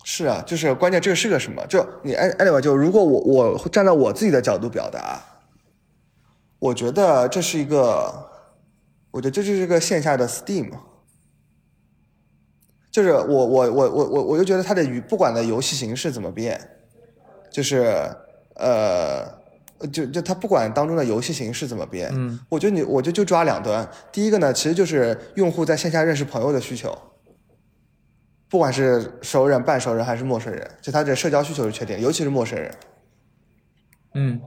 是啊，就是关键这是个什么？就你 an- anyway，就如果我我站在我自己的角度表达，我觉得这是一个，我觉得这就是一个线下的 Steam，就是我我我我我我就觉得它的语不管的游戏形式怎么变，就是呃，就就它不管当中的游戏形式怎么变，嗯，我觉得你我就就抓两端，第一个呢，其实就是用户在线下认识朋友的需求。不管是熟人、半熟人还是陌生人，就他的社交需求是确定，尤其是陌生人。嗯，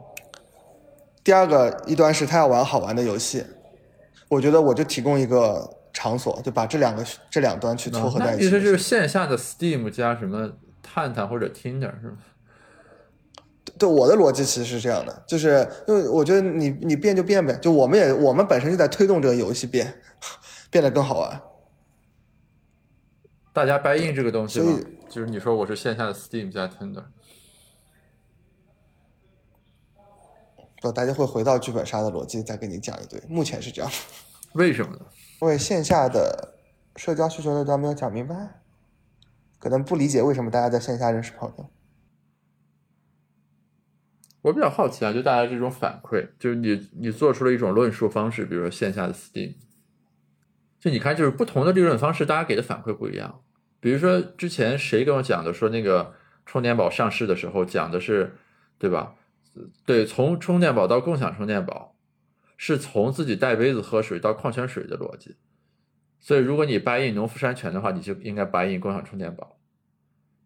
第二个一端是他要玩好玩的游戏，我觉得我就提供一个场所，就把这两个这两端去撮合在一起。其实就是线下的 Steam 加什么探探或者 Tinder 是吧？对我的逻辑其实是这样的，就是因为我觉得你你变就变呗，就我们也我们本身就在推动这个游戏变，变得更好玩。大家 buy in 这个东西吗所以？就是你说我是线下的 Steam 加 Tinder，不，大家会回到剧本杀的逻辑再跟你讲一堆。目前是这样，为什么呢？因为线下的社交需求大家没有讲明白，可能不理解为什么大家在线下认识朋友。我比较好奇啊，就大家这种反馈，就是你你做出了一种论述方式，比如说线下的 Steam，就你看，就是不同的利润方式，大家给的反馈不一样。比如说之前谁跟我讲的，说那个充电宝上市的时候讲的是，对吧？对，从充电宝到共享充电宝，是从自己带杯子喝水到矿泉水的逻辑。所以如果你 buy in 农夫山泉的话，你就应该 buy in 共享充电宝。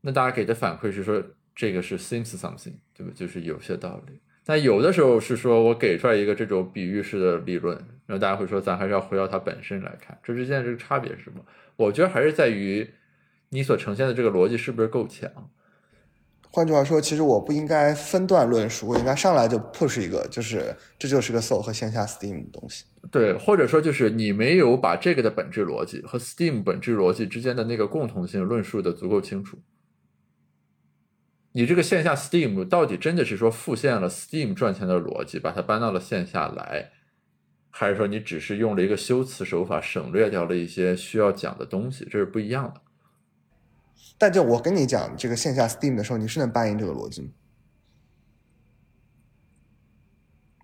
那大家给的反馈是说这个是 seems something，对吧？就是有些道理。但有的时候是说我给出来一个这种比喻式的理论，然后大家会说咱还是要回到它本身来看，这之间这个差别是什么？我觉得还是在于你所呈现的这个逻辑是不是够强。换句话说，其实我不应该分段论述，我应该上来就 push 一个，就是这就是个 Soul 和线下 Steam 的东西。对，或者说就是你没有把这个的本质逻辑和 Steam 本质逻辑之间的那个共同性论述的足够清楚。你这个线下 Steam 到底真的是说复现了 Steam 赚钱的逻辑，把它搬到了线下来，还是说你只是用了一个修辞手法省略掉了一些需要讲的东西？这是不一样的。但就我跟你讲这个线下 Steam 的时候，你是能搬赢这个逻辑吗？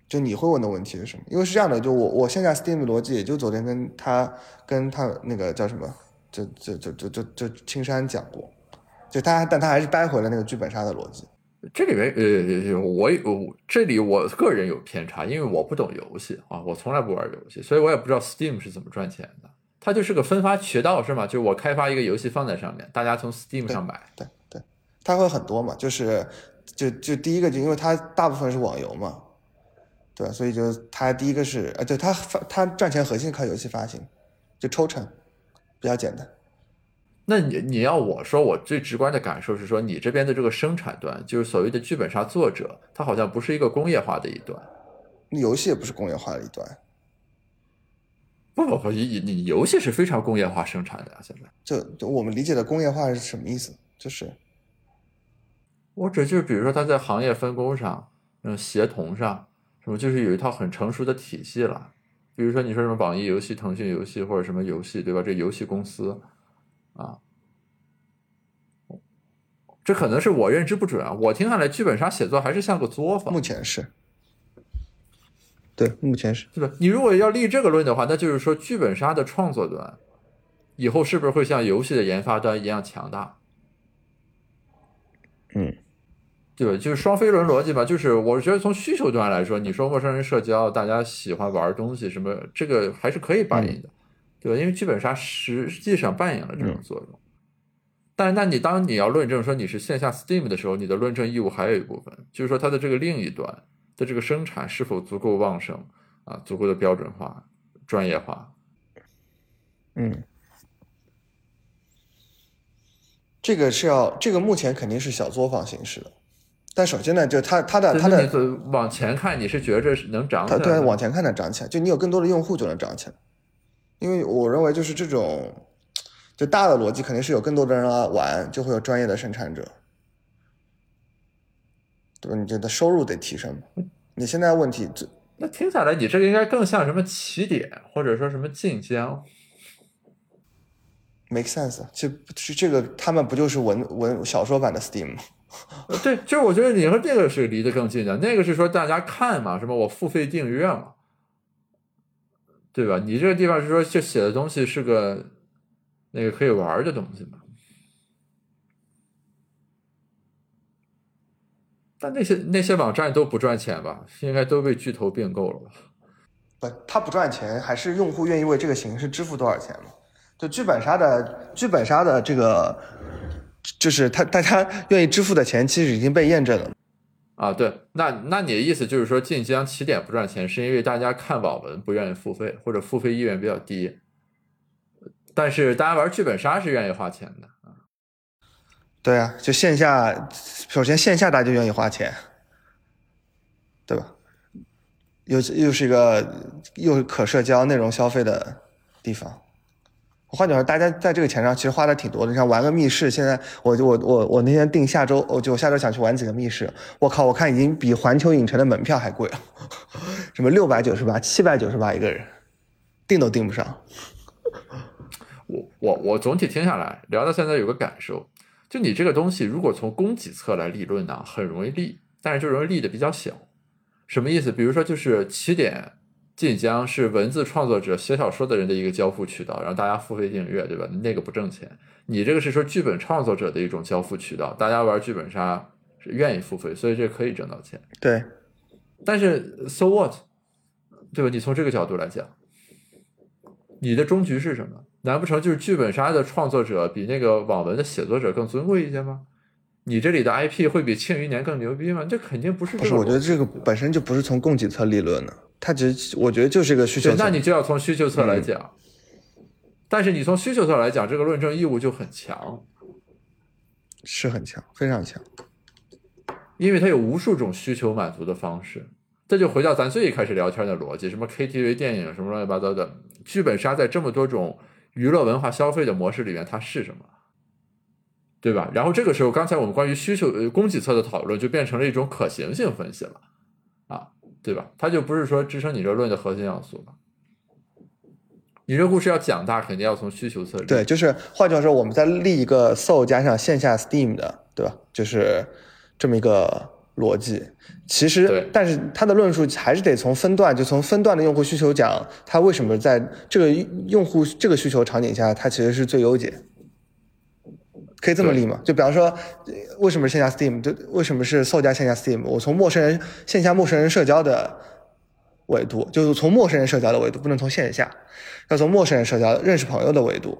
就你会问的问题是什么？因为是这样的，就我我线下 Steam 的逻辑，也就昨天跟他跟他那个叫什么，就就就就就就青山讲过，就他但他还是掰回了那个剧本杀的逻辑。这里面呃，我有这里我个人有偏差，因为我不懂游戏啊，我从来不玩游戏，所以我也不知道 Steam 是怎么赚钱的。它就是个分发渠道是吗？就是我开发一个游戏放在上面，大家从 Steam 上买。对对，它会很多嘛，就是就就第一个就因为它大部分是网游嘛，对？所以就它第一个是呃，对它发它赚钱核心靠游戏发行，就抽成比较简单。那你你要我说，我最直观的感受是说，你这边的这个生产端，就是所谓的剧本杀作者，他好像不是一个工业化的一端。游戏也不是工业化的一端，不不不，你你游戏是非常工业化生产的呀、现在。就就我们理解的工业化是什么意思？就是我指就是比如说他在行业分工上，嗯，协同上，什么就是有一套很成熟的体系了。比如说你说什么网易游戏、腾讯游戏或者什么游戏，对吧？这游戏公司啊，这可能是我认知不准啊。我听下来，剧本杀写作还是像个作坊目，前是，对，目前是。对吧？你如果要立这个论的话，那就是说剧本杀的创作端以后是不是会像游戏的研发端一样强大？嗯，对吧？就是双飞轮逻辑吧，就是我觉得从需求端来说，你说陌生人社交，大家喜欢玩东西什么，这个还是可以扮演的，对吧？因为剧本杀实际上扮演了这种作用。但是，那你当你要论证说你是线下 Steam 的时候，你的论证义务还有一部分，就是说它的这个另一端的这个生产是否足够旺盛啊，足够的标准化、专业化。嗯，这个是要，这个目前肯定是小作坊形式的。但首先呢，就它它的它的往前看，你是觉着能涨起来？对，往前看能涨起来，就你有更多的用户就能涨起来。因为我认为就是这种，就大的逻辑肯定是有更多的人来玩，就会有专业的生产者，对吧？你觉得收入得提升？你现在问题这那听下来，你这个应该更像什么起点，或者说什么晋江？Make sense？这这这个他们不就是文文小说版的 Steam 吗？对，就是我觉得你和这个是离得更近的，那个是说大家看嘛，什么我付费订阅嘛，对吧？你这个地方是说就写的东西是个那个可以玩的东西嘛？但那些那些网站都不赚钱吧？应该都被巨头并购了吧？不，它不赚钱，还是用户愿意为这个形式支付多少钱嘛？就剧本杀的剧本杀的这个。就是他，大家 愿意支付的钱其实已经被验证了，啊，对，那那你的意思就是说晋江起点不赚钱，是因为大家看网文不愿意付费，或者付费意愿比较低，但是大家玩剧本杀是愿意花钱的啊。对啊，就线下，首先线下大家就愿意花钱，对吧？又又是一个又可社交、内容消费的地方。换句话说，大家在这个钱上其实花的挺多的。你像玩个密室，现在我就我我我那天定下周，我就我下周想去玩几个密室。我靠，我看已经比环球影城的门票还贵了，什么六百九十八、七百九十八一个人，订都订不上。我我我总体听下来，聊到现在有个感受，就你这个东西，如果从供给侧来理论呢，很容易立，但是就容易立的比较小。什么意思？比如说就是起点。晋江是文字创作者写小说的人的一个交付渠道，然后大家付费订阅，对吧？那个不挣钱。你这个是说剧本创作者的一种交付渠道，大家玩剧本杀是愿意付费，所以这可以挣到钱。对。但是，so what？对吧？你从这个角度来讲，你的终局是什么？难不成就是剧本杀的创作者比那个网文的写作者更尊贵一些吗？你这里的 IP 会比庆余年更牛逼吗？这肯定不是。不是，我觉得这个本身就不是从供给侧立论的。它只，我觉得就是一个需求。那你就要从需求侧来讲。但是你从需求侧来讲，这个论证义务就很强，是很强，非常强。因为它有无数种需求满足的方式。这就回到咱最一开始聊天的逻辑：什么 KTV、电影，什么乱七八糟的。剧本杀在这么多种娱乐文化消费的模式里面，它是什么？对吧？然后这个时候，刚才我们关于需求呃供给侧的讨论，就变成了一种可行性分析了。啊对吧？它就不是说支撑你这论的核心要素了。你这故事要讲大，肯定要从需求侧。对，就是换句话说，我们在立一个 Soul 加上线下 Steam 的，对吧？就是这么一个逻辑。其实，但是它的论述还是得从分段，就从分段的用户需求讲，它为什么在这个用户这个需求场景下，它其实是最优解。可以这么理吗？就比方说，为什么线下 Steam？就为什么是 Soul 加线下 Steam？我从陌生人线下陌生人社交的维度，就是从陌生人社交的维度，不能从线下，要从陌生人社交认识朋友的维度，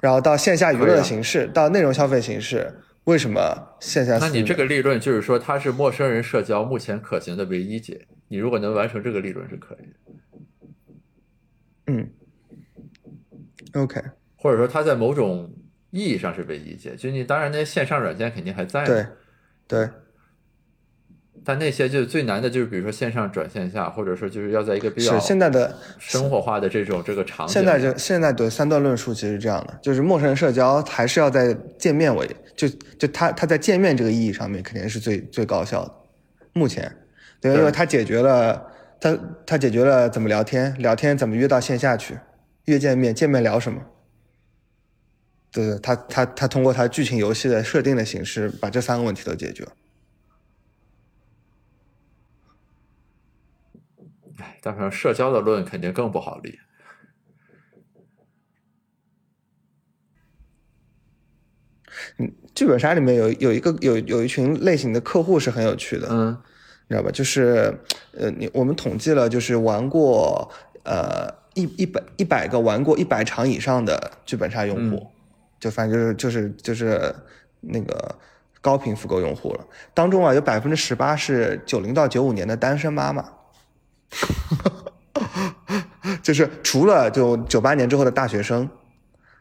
然后到线下娱乐的形式，到内容消费形式，为什么线下？那你这个利润就是说，它是陌生人社交目前可行的唯一解。你如果能完成这个利润是可以的。嗯，OK，或者说它在某种。意义上是唯一解，就你当然那些线上软件肯定还在，对，对，但那些就最难的就是比如说线上转线下，或者说就是要在一个比较是现在的生活化的这种这个场景。现在就现在的三段论述其实是这样的，就是陌生人社交还是要在见面为，就就他他在见面这个意义上面肯定是最最高效的。目前，对，因为他解决了他他解决了怎么聊天，聊天怎么约到线下去，约见面，见面聊什么。对，他他他通过他剧情游戏的设定的形式，把这三个问题都解决了。哎，但是社交的论肯定更不好立。嗯，剧本杀里面有有一个有有一群类型的客户是很有趣的，嗯，你知道吧？就是呃，你我们统计了，就是玩过呃一一百一百个玩过一百场以上的剧本杀用户。就反正就是就是就是那个高频复购用户了。当中啊，有百分之十八是九零到九五年的单身妈妈，就是除了就九八年之后的大学生，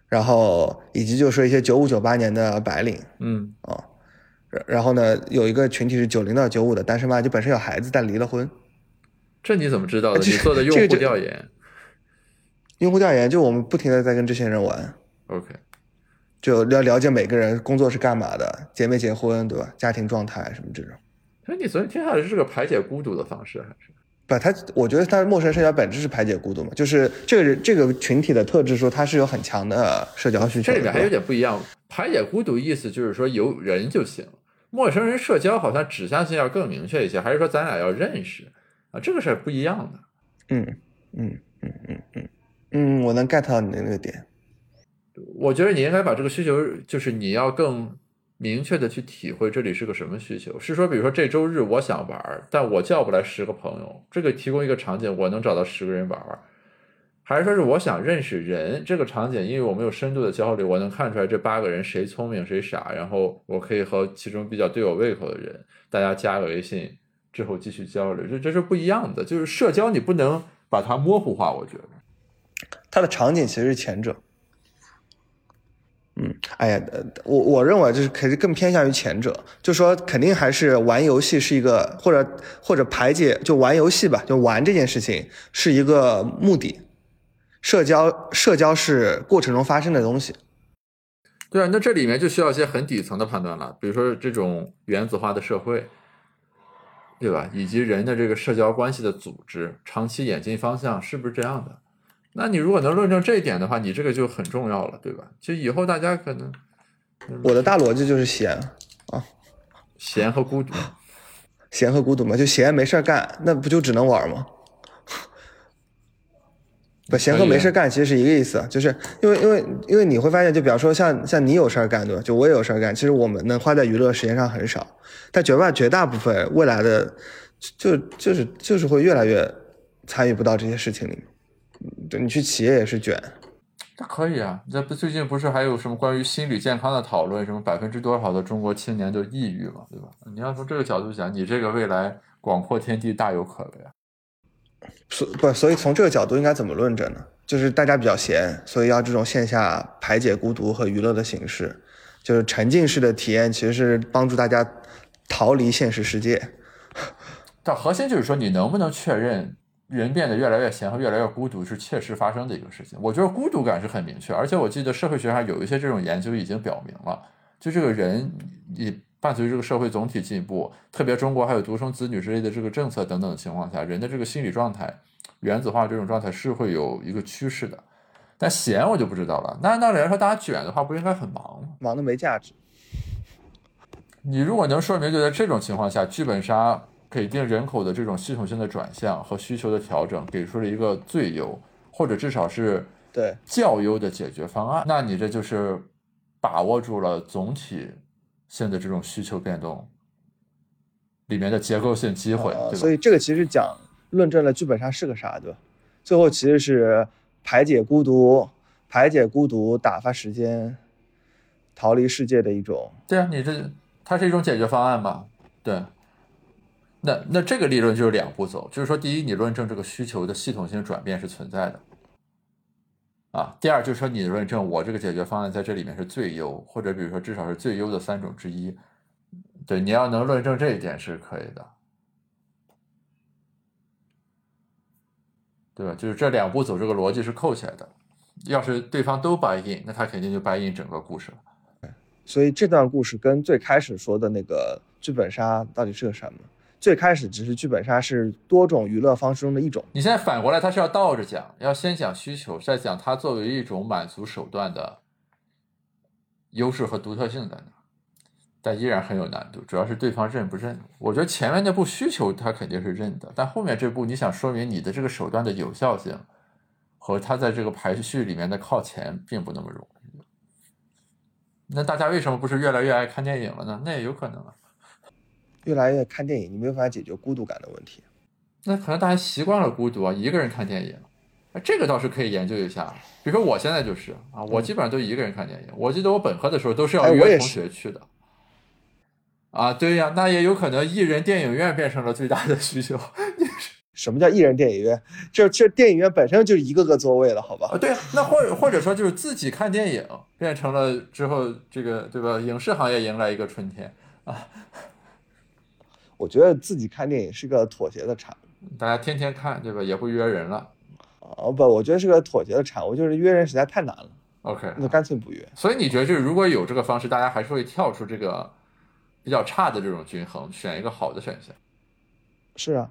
然后以及就是一些九五九八年的白领嗯，啊，然然后呢，有一个群体是九零到九五的单身妈妈，就本身有孩子但离了婚。这你怎么知道的？你做的用户这个就调研用户调研就我们不停的在跟这些人玩，，OK，就要了解每个人工作是干嘛的，结没结婚，对吧？家庭状态什么这种。所以你昨天听下来是个排解孤独的方式，还是？不，他我觉得他陌生社交本质是排解孤独嘛，就是这个人这个群体的特质说他是有很强的社交需求。这里面还有点不一样。排解孤独意思就是说有人就行，陌生人社交好像指向性要更明确一些，还是说咱俩要认识啊？这个是不一样的。嗯嗯嗯嗯嗯嗯，我能 get 到你的那个点。我觉得你应该把这个需求，就是你要更明确的去体会这里是个什么需求。是说，比如说这周日我想玩，但我叫不来十个朋友，这个提供一个场景，我能找到十个人玩儿。还是说是我想认识人，这个场景，因为我们有深度的交流，我能看出来这八个人谁聪明谁傻，然后我可以和其中比较对我胃口的人，大家加个微信之后继续交流，这这是不一样的。就是社交你不能把它模糊化，我觉得。它的场景其实是前者。嗯，哎呀，呃我我认为就是肯定更偏向于前者，就说肯定还是玩游戏是一个或者或者排解，就玩游戏吧，就玩这件事情是一个目的，社交社交是过程中发生的东西。对啊，那这里面就需要一些很底层的判断了，比如说这种原子化的社会，对吧？以及人的这个社交关系的组织，长期演进方向是不是这样的？那你如果能论证这一点的话，你这个就很重要了，对吧？就以后大家可能我的大逻辑就是闲啊，闲和孤独，闲和孤独嘛，就闲没事儿干，那不就只能玩吗？不，闲和没事儿干其实是一个意思，就是因为因为因为你会发现，就比方说像像你有事儿干，对吧？就我也有事儿干，其实我们能花在娱乐时间上很少，但绝大绝大部分未来的就就是就是会越来越参与不到这些事情里面。对你去企业也是卷，那可以啊。这不最近不是还有什么关于心理健康的讨论，什么百分之多少的中国青年就抑郁嘛，对吧？你要从这个角度讲，你这个未来广阔天地大有可为啊。所不所以从这个角度应该怎么论证呢？就是大家比较闲，所以要这种线下排解孤独和娱乐的形式，就是沉浸式的体验，其实是帮助大家逃离现实世界。但核心就是说，你能不能确认人变得越来越闲和越来越孤独是切实发生的一个事情？我觉得孤独感是很明确，而且我记得社会学上有一些这种研究已经表明了，就这个人你伴随这个社会总体进步，特别中国还有独生子女之类的这个政策等等的情况下，人的这个心理状态、原子化这种状态是会有一个趋势的。但闲我就不知道了。那按道理来说，大家卷的话，不应该很忙吗？忙的没价值。你如果能说明，就在这种情况下，剧本杀给定人口的这种系统性的转向和需求的调整，给出了一个最优或者至少是对较优的解决方案，那你这就是把握住了总体性的这种需求变动里面的结构性机会，对吧？呃所以这个其实讲论证了剧本杀是个啥，对吧？最后其实是排解孤独、排解孤独、打发时间、逃离世界的一种。对啊，你这它是一种解决方案吧？对。那那这个理论就是两步走，就是说，第一，你论证这个需求的系统性转变是存在的，啊，第二就是说，你论证我这个解决方案在这里面是最优，或者比如说至少是最优的三种之一，对，你要能论证这一点是可以的，对吧？就是这两步走，这个逻辑是扣起来的。要是对方都 buy in，那他肯定就 buy in 整个故事了。所以这段故事跟最开始说的那个剧本杀到底是个什么？最开始只是剧本杀是多种娱乐方式中的一种。你现在反过来，它是要倒着讲，要先讲需求，再讲它作为一种满足手段的优势和独特性在哪，但依然很有难度，主要是对方认不认。我觉得前面那步需求他肯定是认的，但后面这步你想说明你的这个手段的有效性和它在这个排序里面的靠前，并不那么容易。那大家为什么不是越来越爱看电影了呢？那也有可能啊。越来越看电影，你没有办法解决孤独感的问题。那可能大家习惯了孤独啊，一个人看电影，啊这个倒是可以研究一下。比如说我现在就是啊，我基本上都一个人看电影。我记得我本科的时候都是要约同学去的。啊，对呀，那也有可能一人电影院变成了最大的需求。什么叫一人电影院？这这电影院本身就是一个个座位了，好吧啊，？对啊，那或者或者说就是自己看电影变成了之后这个对吧？影视行业迎来一个春天，我觉得自己看电影是个妥协的产物大家天天看对吧？也不约人了。哦，不，我觉得是个妥协的产物，就是约人实在太难了，OK，那干脆不约。所以你觉得就是如果有这个方式，大家还是会跳出这个比较差的这种均衡，选一个好的选项。是啊，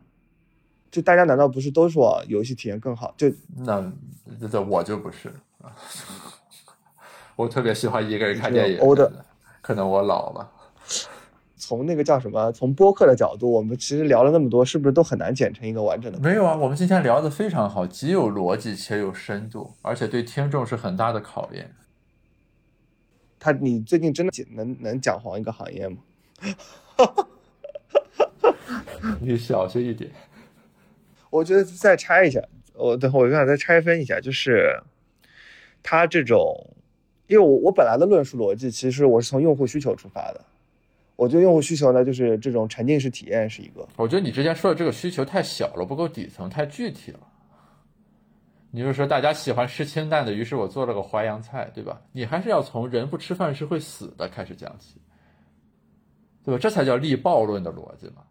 就大家难道不是都说游戏体验更好？就那这这我就不是啊，我特别喜欢一个人看电影。欧的可能我老了。从那个叫什么，从播客的角度，我们其实聊了那么多，是不是都很难剪成一个完整的？没有啊，我们今天聊的非常好，极有逻辑且有深度，而且对听众是很大的考验。他，你最近真的能能讲黄一个行业吗？你小心一点。我觉得再拆一下，我等会我想再拆分一下，就是他这种，因为我我本来的论述逻辑，其实我是从用户需求出发的。我觉得用户需求呢，就是这种沉浸式体验是一个，我觉得你之前说的这个需求太小了，不够底层，太具体了。你就说大家喜欢吃清淡的，于是我做了个淮扬菜，对吧？你还是要从人不吃饭是会死的开始讲起，对吧？这才叫立暴论的逻辑嘛。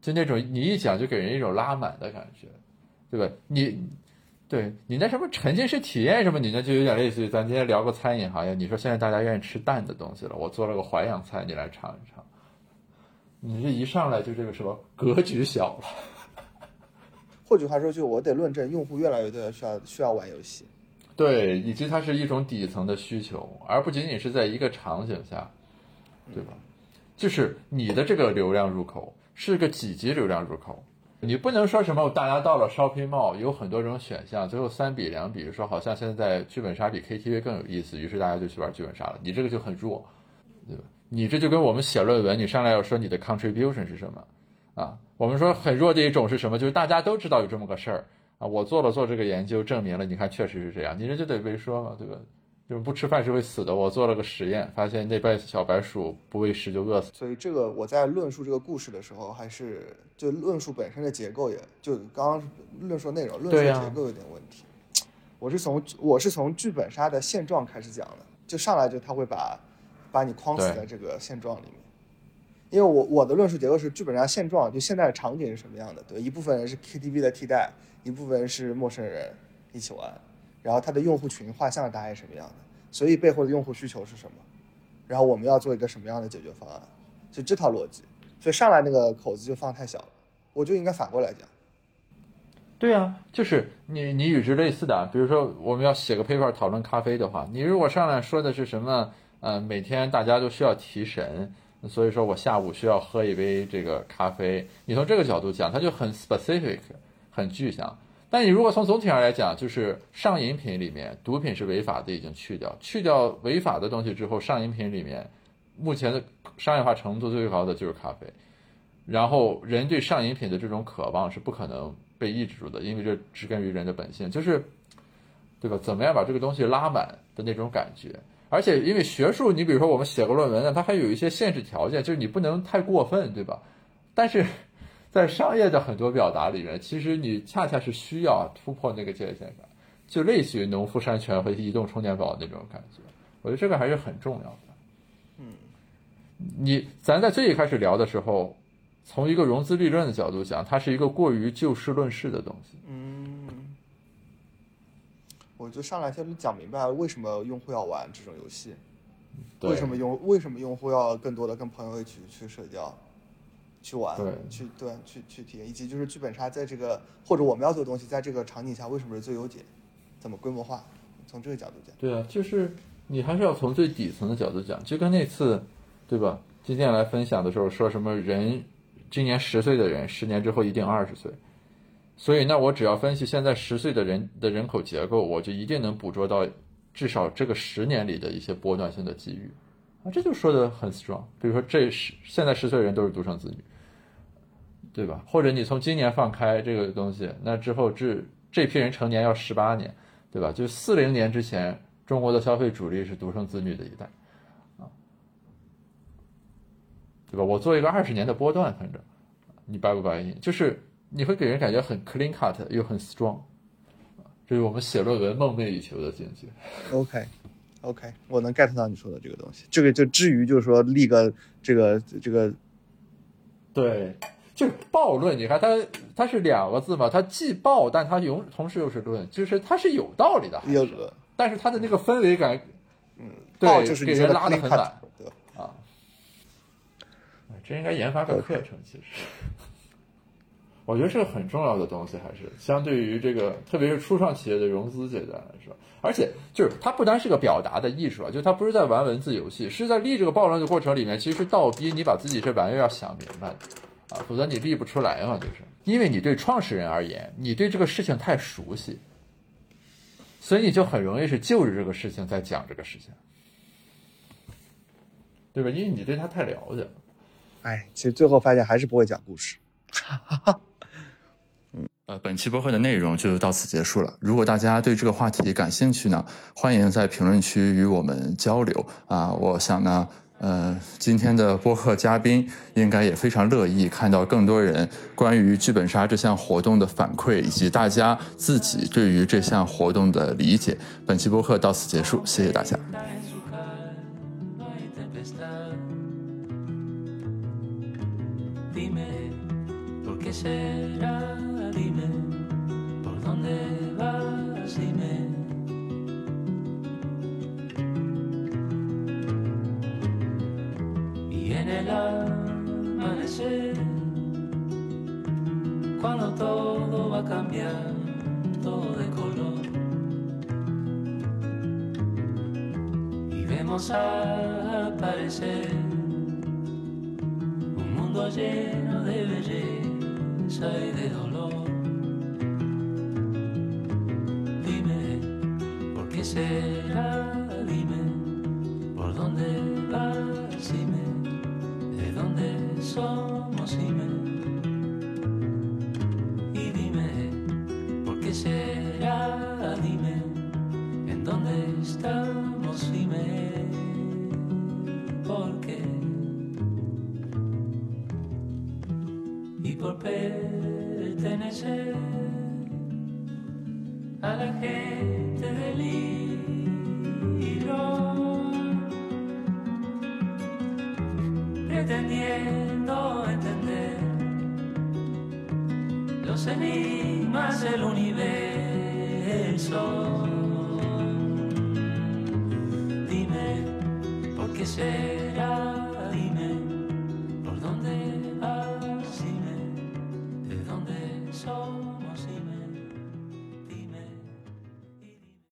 就那种你一讲就给人一种拉满的感觉，对吧？你对你那什么沉浸式体验什么，你那就有点类似于咱今天聊个餐饮行业，你说现在大家愿意吃淡的东西了，我做了个淮扬菜，你来尝一尝。你这一上来就这个什么格局小了，换句话说，就我得论证用户越来越多的需要需要玩游戏。对，以及它是一种底层的需求，而不仅仅是在一个场景下，对吧？就是你的这个流量入口是个几级流量入口，你不能说什么大家到了 shopping mall 有很多种选项，最后三比两比，说好像现在剧本杀比 KTV 更有意思，于是大家就去玩剧本杀了，你这个就很弱，对吧？你这就跟我们写论文，你上来要说你的 contribution 是什么啊？我们说很弱的一种是什么？就是大家都知道有这么个事儿啊，我做了做这个研究，证明了，你看确实是这样，你这就得被说嘛，对吧？就是不吃饭是会死的。我做了个实验，发现那帮小白鼠不喂食就饿死。所以这个我在论述这个故事的时候，还是就论述本身的结构也，就刚刚论述内容，论述结构有点问题。我是从我是从剧本杀的现状开始讲的，就上来就他会把把你框死在这个现状里面。因为我我的论述结构是剧本杀现状，就现在的场景是什么样的，对，一部分人是 KTV 的替代，一部分人是陌生人一起玩，然后它的用户群画像大概是什么样的，所以背后的用户需求是什么，然后我们要做一个什么样的解决方案，就这套逻辑，所以上来那个口子就放太小了，我就应该反过来讲，对啊，就是你你与之类似的啊，比如说我们要写个 paper 讨论咖啡的话，你如果上来说的是什么，呃，每天大家都需要提神，所以说我下午需要喝一杯这个咖啡，你从这个角度讲，它就很 specific，很具象。但你如果从总体上来讲，就是上瘾品里面，毒品是违法的，已经去掉，去掉违法的东西之后，上瘾品里面目前的商业化程度最高的就是咖啡。然后人对上瘾品的这种渴望是不可能被抑制住的，因为这植根于人的本性，就是，对吧？怎么样把这个东西拉满的那种感觉？而且因为学术，你比如说我们写个论文呢，它还有一些限制条件，就是你不能太过分，对吧？但是在商业的很多表达里面，其实你恰恰是需要突破那个界限的，就类似于农夫山泉和移动充电宝那种感觉。我觉得这个还是很重要的。嗯，你咱在最一开始聊的时候，从一个融资利润的角度讲，它是一个过于就事论事的东西。嗯，我就上来先讲明白为什么用户要玩这种游戏，为什么用为什么用户要更多的跟朋友一起去社交，去玩，对。去对去去体验，以及就是剧本杀在这个或者我们要做的东西，在这个场景下为什么是最优解，怎么规模化，从这个角度讲。对啊，就是你还是要从最底层的角度讲，就跟那次，对吧？今天来分享的时候说什么人今年十岁的人，十年之后一定二十岁，所以那我只要分析现在十岁的人的人口结构，我就一定能捕捉到至少这个十年里的一些波段性的机遇啊，这就说的很 strong。比如说这十现在十岁人都是独生子女，对吧？或者你从今年放开这个东西，那之后这这批人成年要十八年，对吧？就四零年之前，中国的消费主力是独生子女的一代，啊，对吧？我做一个二十年的波段，反正你白不白？就是你会给人感觉很 clean cut 又很 strong，这是我们写论文梦寐以求的境界。OK。OK，我能 get 到你说的这个东西。这个就至于就是说立个这个这个，对，就是暴论。你看它它是两个字嘛，它既暴，但它永同时又是论，就是它是有道理的，有但是它的那个氛围感，嗯，对，暴就是给人拉的很满，对？啊，这应该研发个课程，其实。我觉得是个很重要的东西，还是相对于这个，特别是初创企业的融资阶段来说，而且就是它不单是个表达的艺术啊，就它不是在玩文字游戏，是在立这个暴论的过程里面，其实是倒逼你把自己这玩意儿要想明白啊，否则你立不出来嘛，就是因为你对创始人而言，你对这个事情太熟悉，所以你就很容易是就着这个事情在讲这个事情，对吧？因为你对他太了解了。哎，其实最后发现还是不会讲故事。哈哈哈呃，本期播客的内容就到此结束了。如果大家对这个话题感兴趣呢，欢迎在评论区与我们交流啊！我想呢，呃，今天的播客嘉宾应该也非常乐意看到更多人关于剧本杀这项活动的反馈，以及大家自己对于这项活动的理解。本期播客到此结束，谢谢大家。